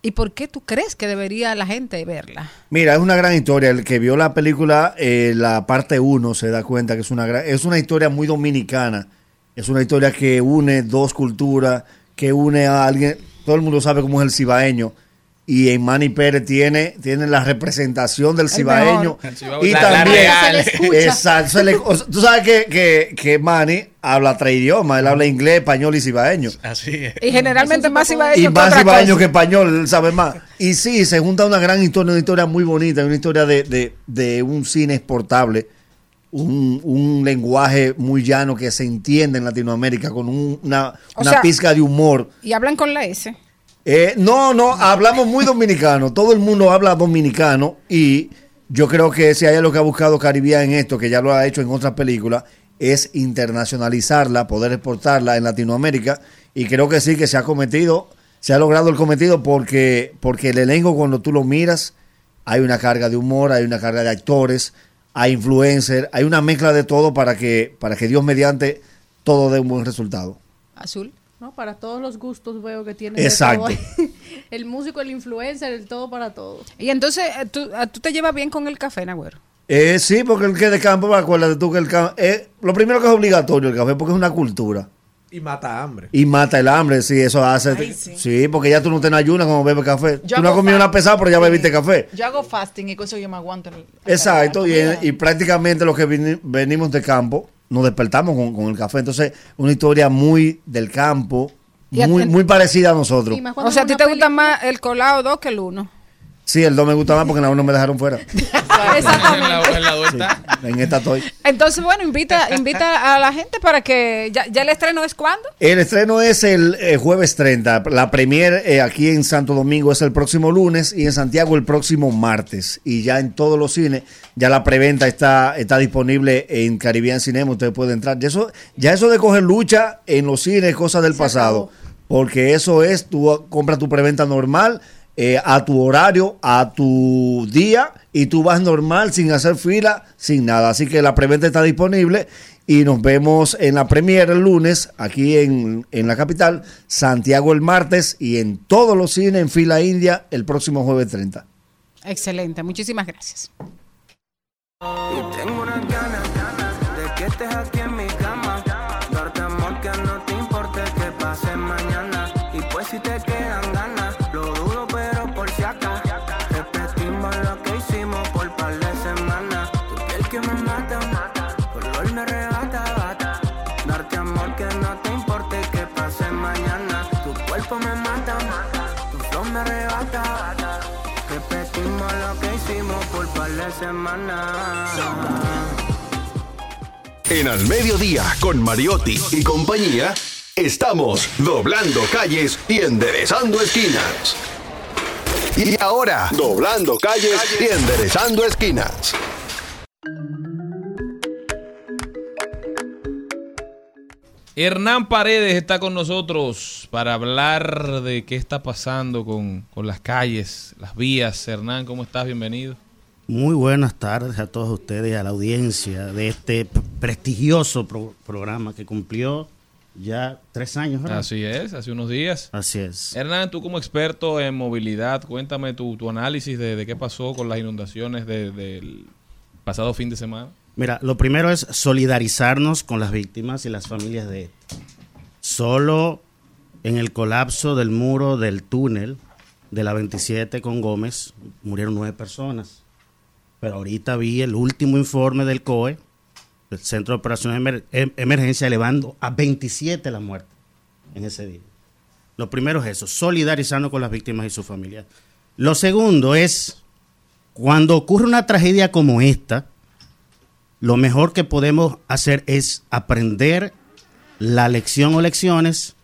¿Y por qué tú crees que debería la gente verla? Mira, es una gran historia. El que vio la película, eh, la parte 1, se da cuenta que es una, gran- es una historia muy dominicana. Es una historia que une dos culturas, que une a alguien. Todo el mundo sabe cómo es el cibaeño. Y en Manny Pérez tiene, tiene la representación del El cibaeño. Y la- también. Exacto. se le- o sea, tú sabes que, que, que Manny habla tres idiomas. Él habla inglés, español y cibaeño. Así es. Y generalmente más iba Y más cibaeño que español, él sabe más. Y sí, se junta una gran historia, una historia muy bonita, una historia de, de, de un cine exportable, un, un lenguaje muy llano que se entiende en Latinoamérica, con un- una, una sea- pizca de humor. Y hablan con la S. Eh, no, no, hablamos muy dominicano, todo el mundo habla dominicano y yo creo que si hay algo que ha buscado Caribbean en esto, que ya lo ha hecho en otras películas, es internacionalizarla, poder exportarla en Latinoamérica. Y creo que sí, que se ha cometido, se ha logrado el cometido porque, porque el elenco cuando tú lo miras, hay una carga de humor, hay una carga de actores, hay influencers, hay una mezcla de todo para que, para que Dios mediante todo dé un buen resultado. Azul. ¿No? Para todos los gustos veo que tiene. de Exacto. todo. el músico, el influencer, el todo para todo. Y entonces, eh, ¿tú, tú te llevas bien con el café, Nagüero? Eh, sí, porque el que de campo, acuérdate tú que el campo, lo primero que es obligatorio el café porque es una cultura. Y mata hambre. Y mata el hambre, sí, eso hace. sí. porque ya tú no te ayunas como bebes café. Yo tú no has comido una pesada, pero ya bebiste café. Yo hago fasting y con eso yo me aguanto. el- Exacto, y, y prácticamente los que venimos de campo nos despertamos con, con el café. Entonces, una historia muy del campo, muy, muy parecida a nosotros. O sea, ¿a ti te gusta más el colado 2 que el 1? Sí, el 2 me gusta más porque en la 1 me dejaron fuera. Exactamente. En la vuelta. En esta estoy. Entonces, bueno, invita, invita a la gente para que... ¿Ya, ya el estreno es cuándo? El estreno es el eh, jueves 30. La premier eh, aquí en Santo Domingo es el próximo lunes y en Santiago el próximo martes. Y ya en todos los cines, ya la preventa está, está disponible en Caribbean Cinema. Usted puede entrar. Ya eso, ya eso de coger lucha en los cines es cosa del pasado. Porque eso es, tú compras tu preventa normal eh, a tu horario, a tu día y tú vas normal sin hacer fila, sin nada. Así que la preventa está disponible y nos vemos en la premiere el lunes aquí en, en la capital, Santiago el martes y en todos los cines en fila india el próximo jueves 30. Excelente, muchísimas gracias. Y tengo En Al Mediodía, con Mariotti y compañía, estamos doblando calles y enderezando esquinas. Y ahora, doblando calles y enderezando esquinas. Hernán Paredes está con nosotros para hablar de qué está pasando con, con las calles, las vías. Hernán, ¿cómo estás? Bienvenido. Muy buenas tardes a todos ustedes y a la audiencia de este prestigioso pro- programa que cumplió ya tres años. ¿verdad? Así es, hace unos días. Así es. Hernán, tú como experto en movilidad, cuéntame tu, tu análisis de, de qué pasó con las inundaciones de- del pasado fin de semana. Mira, lo primero es solidarizarnos con las víctimas y las familias de esto. Solo en el colapso del muro del túnel de la 27 con Gómez murieron nueve personas. Pero ahorita vi el último informe del COE, el Centro de Operaciones Emer- Em- Emergencia, elevando a 27 la muerte en ese día. Lo primero es eso, solidarizarnos con las víctimas y sus familias. Lo segundo es, cuando ocurre una tragedia como esta, lo mejor que podemos hacer es aprender la lección o lecciones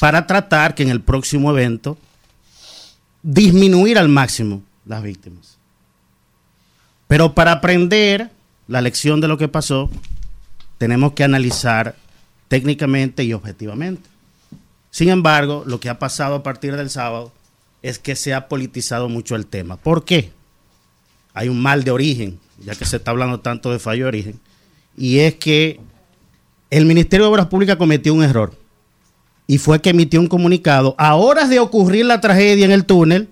para tratar que en el próximo evento disminuir al máximo las víctimas. Pero para aprender la lección de lo que pasó, tenemos que analizar técnicamente y objetivamente. Sin embargo, lo que ha pasado a partir del sábado es que se ha politizado mucho el tema. ¿Por qué? Hay un mal de origen, ya que se está hablando tanto de fallo de origen, y es que el Ministerio de Obras Públicas cometió un error y fue que emitió un comunicado a horas de ocurrir la tragedia en el túnel,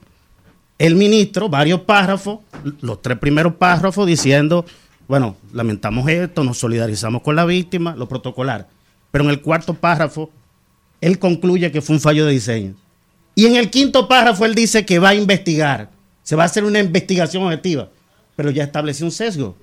el ministro, varios párrafos, los tres primeros párrafos diciendo, bueno, lamentamos esto, nos solidarizamos con la víctima, lo protocolar. Pero en el cuarto párrafo, él concluye que fue un fallo de diseño. Y en el quinto párrafo, él dice que va a investigar, se va a hacer una investigación objetiva, pero ya estableció un sesgo.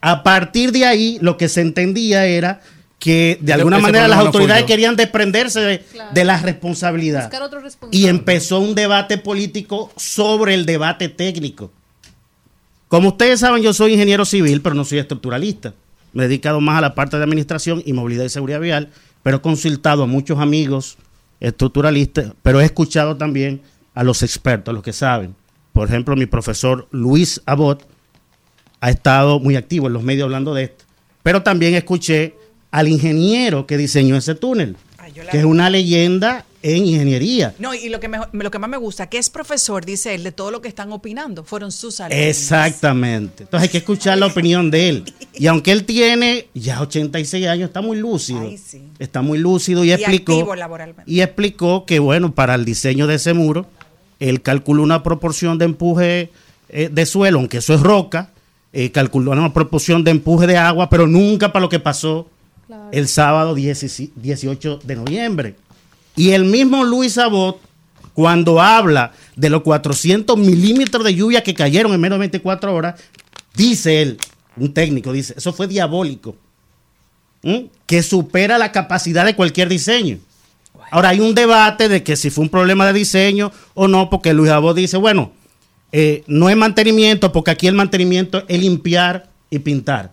A partir de ahí, lo que se entendía era que de alguna Ese manera las no autoridades querían desprenderse de, de la responsabilidad. Buscar otro responsable. Y empezó un debate político sobre el debate técnico. Como ustedes saben, yo soy ingeniero civil, pero no soy estructuralista. Me he dedicado más a la parte de administración y movilidad y seguridad vial, pero he consultado a muchos amigos estructuralistas, pero he escuchado también a los expertos, a los que saben. Por ejemplo, mi profesor Luis Abot, ha estado muy activo en los medios hablando de esto. Pero también escuché al ingeniero que diseñó ese túnel, que es una leyenda en ingeniería. No, y lo que, mejor- lo que más me gusta, que es profesor, dice él, de todo lo que están opinando. Fueron sus alumnos. Exactamente. Entonces hay que escuchar la opinión de él. Y aunque él tiene ya 86 años, está muy lúcido. Ay, sí. Está muy lúcido y, Y explicó y explicó que bueno, para el diseño de ese muro, él calculó una proporción de empuje eh, de suelo, aunque eso es roca, eh, calculó una proporción de empuje de agua, pero nunca para lo que pasó el sábado 10 18 de noviembre. Y el mismo Luis Abot, cuando habla de los 400 milímetros de lluvia que cayeron en menos de 24 horas, dice él, un técnico, dice, eso fue diabólico, ¿m? que supera la capacidad de cualquier diseño. Ahora hay un debate de que si fue un problema de diseño o no, porque Luis Abot dice, bueno, eh, no es mantenimiento, porque aquí el mantenimiento es limpiar y pintar.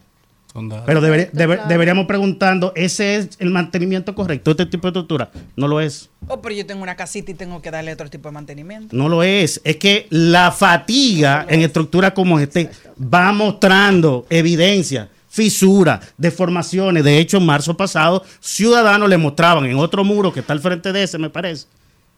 Pero debería- debe- deberíamos preguntando, ¿ese es el mantenimiento correcto de este tipo de estructura? No lo es. Oh, pero yo tengo una casita y tengo que darle otro tipo de mantenimiento. No lo es. Es que la fatiga en estructuras como este va mostrando evidencia, fisura, deformaciones. De hecho, en marzo pasado, ciudadanos le mostraban en otro muro que está al frente de ese, me parece,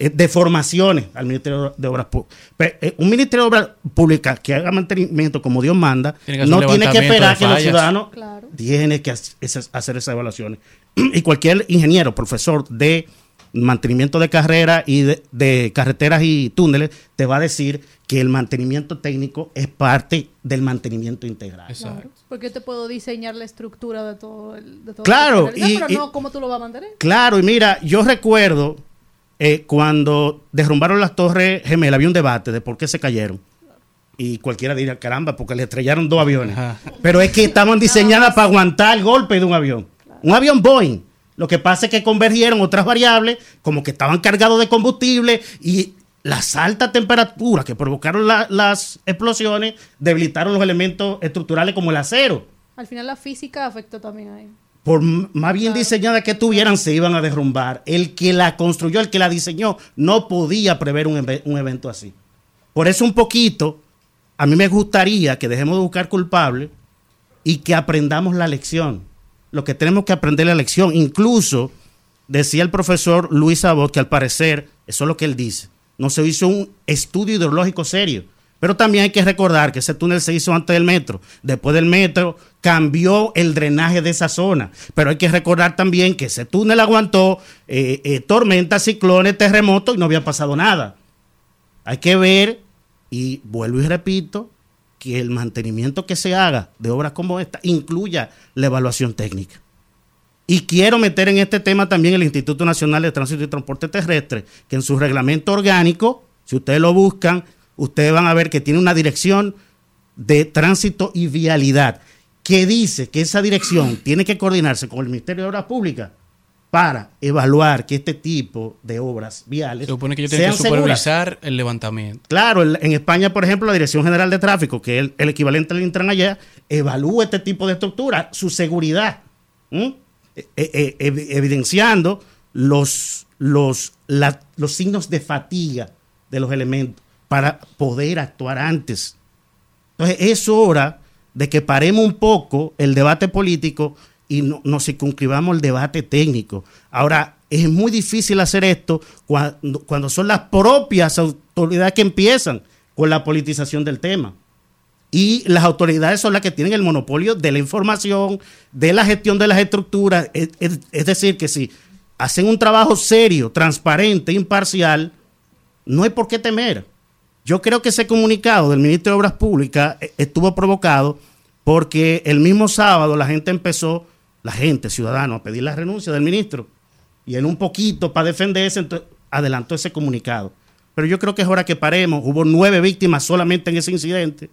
eh, deformaciones al Ministerio de Obras Públicas. Eh, un Ministerio de Obras Públicas que haga mantenimiento como Dios manda, Tiene no tiene que esperar de que los ciudadanos tiene que hacer esas- evaluaciones. Y cualquier ingeniero, profesor de mantenimiento de carrera y de, de carreteras y túneles, te va a decir que el mantenimiento técnico es parte del mantenimiento integral. Claro, porque te puedo diseñar la estructura de todo el. De todo Claro, el- y- pero y- no cómo tú lo vas a mantener. Claro, y mira, yo recuerdo eh, cuando derrumbaron las torres gemelas, había un debate de por qué se cayeron. Y cualquiera diría, caramba, porque le estrellaron dos aviones. Pero es que estaban diseñadas para aguantar el golpe de un avión. Un avión Boeing. Lo que pasa es que convergieron otras variables, como que estaban cargados de combustible y las altas temperaturas que provocaron la- las explosiones debilitaron los elementos estructurales como el acero. Al final la física afectó también ahí. Por más bien diseñada que tuvieran, se iban a derrumbar. El que la construyó, el que la diseñó, no podía prever un, eve- un evento así. Por eso un poquito, a mí me gustaría que dejemos de buscar culpables y que aprendamos la lección. Lo que tenemos que aprender la lección. Incluso decía el profesor Luis Abot que al parecer, eso es lo que él dice, no se hizo un estudio hidrológico serio. Pero también hay que recordar que ese túnel se hizo antes del metro. Después del metro cambió el drenaje de esa zona. Pero hay que recordar también que ese túnel aguantó eh, eh, tormentas, ciclones, terremotos y no había pasado nada. Hay que ver, y vuelvo y repito, que el mantenimiento que se haga de obras como esta incluya la evaluación técnica. Y quiero meter en este tema también el Instituto Nacional de Tránsito y Transporte Terrestre, que en su reglamento orgánico, si ustedes lo buscan, ustedes van a ver que tiene una dirección de tránsito y vialidad, que dice que esa dirección tiene que coordinarse con el Ministerio de Obras Públicas para evaluar que este tipo de obras viales Se supone que tienen sean que seguras. supervisar el levantamiento. Claro, en España, por ejemplo, la Dirección General de Tráfico, que es el, el equivalente al Intran allá, evalúa este tipo de estructura, su seguridad. Eh, eh, ev- evidenciando los, los, la- los signos de fatiga de los elementos para poder actuar antes. Entonces, es hora de que paremos un poco el debate político y no- nos circunscribamos al debate técnico. Ahora, es muy difícil hacer esto cuando, cuando son las propias autoridades que empiezan con la politización del tema. Y las autoridades son las que tienen el monopolio de la información, de la gestión de las estructuras. Es, es- es decir, que si hacen un trabajo serio, transparente, imparcial, no hay por qué temer. Yo creo que ese comunicado del ministro de Obras Públicas eh, estuvo provocado porque el mismo sábado la gente empezó, la gente, ciudadano, a pedir la renuncia del ministro. Y él un poquito para defenderse, entonces adelantó ese comunicado. Pero yo creo que es hora que paremos. Hubo nueve víctimas solamente en ese incidente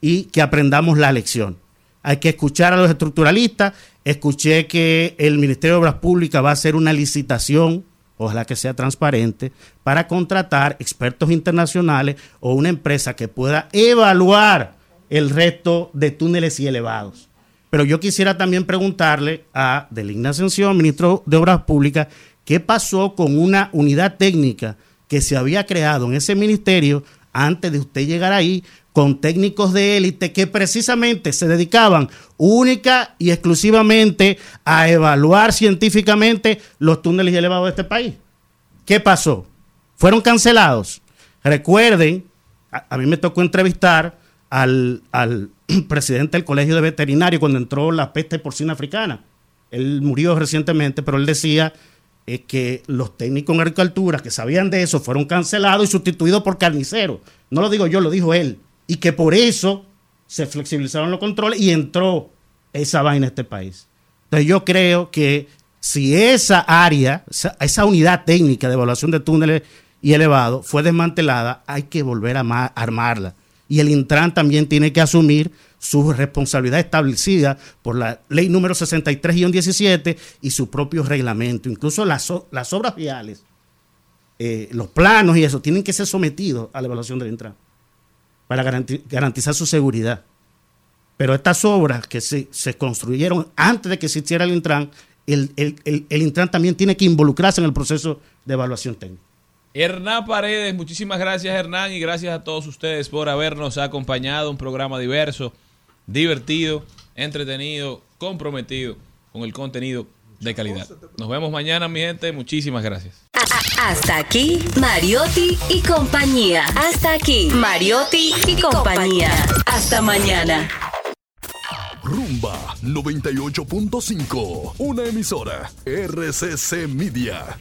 y que aprendamos la lección. Hay que escuchar a los estructuralistas. Escuché que el Ministerio de Obras Públicas va a hacer una licitación, ojalá que sea transparente, para contratar expertos internacionales o una empresa que pueda evaluar el resto de túneles y elevados. Pero yo quisiera también preguntarle a Deligna Ascensión, ministro de Obras Públicas, qué pasó con una unidad técnica que se había creado en ese ministerio antes de usted llegar ahí con técnicos de élite que precisamente se dedicaban única y exclusivamente a evaluar científicamente los túneles elevados de este país. ¿Qué pasó? Fueron cancelados. Recuerden, a, a mí me tocó entrevistar al, al presidente del Colegio de Veterinarios cuando entró la peste porcina africana. Él murió recientemente, pero él decía eh, que los técnicos en agricultura que sabían de eso fueron cancelados y sustituidos por carniceros. No lo digo yo, lo dijo él. Y que por eso se flexibilizaron los controles y entró esa vaina a este país. Entonces yo creo que si esa área, esa, unidad técnica de evaluación de túneles y elevados fue desmantelada, hay que volver a ma- armarla. Y el Intran también tiene que asumir su responsabilidad establecida por la ley número 63-17 y su propio reglamento. Incluso las obras viales, eh, los planos y eso, tienen que ser sometidos a la evaluación del Intran para garanti- garantizar su seguridad. Pero estas obras que se, se construyeron antes de que existiera el Intran, el- el Intran también tiene que involucrarse en el proceso de evaluación técnica. Hernán Paredes, muchísimas gracias Hernán y gracias a todos ustedes por habernos acompañado. Un programa diverso, divertido, entretenido, comprometido con el contenido de calidad. Nos vemos mañana, mi gente. Muchísimas gracias. Hasta aquí, Mariotti y compañía. Hasta aquí, Mariotti y compañía. Hasta mañana. Rumba 98.5, una emisora RCC Media.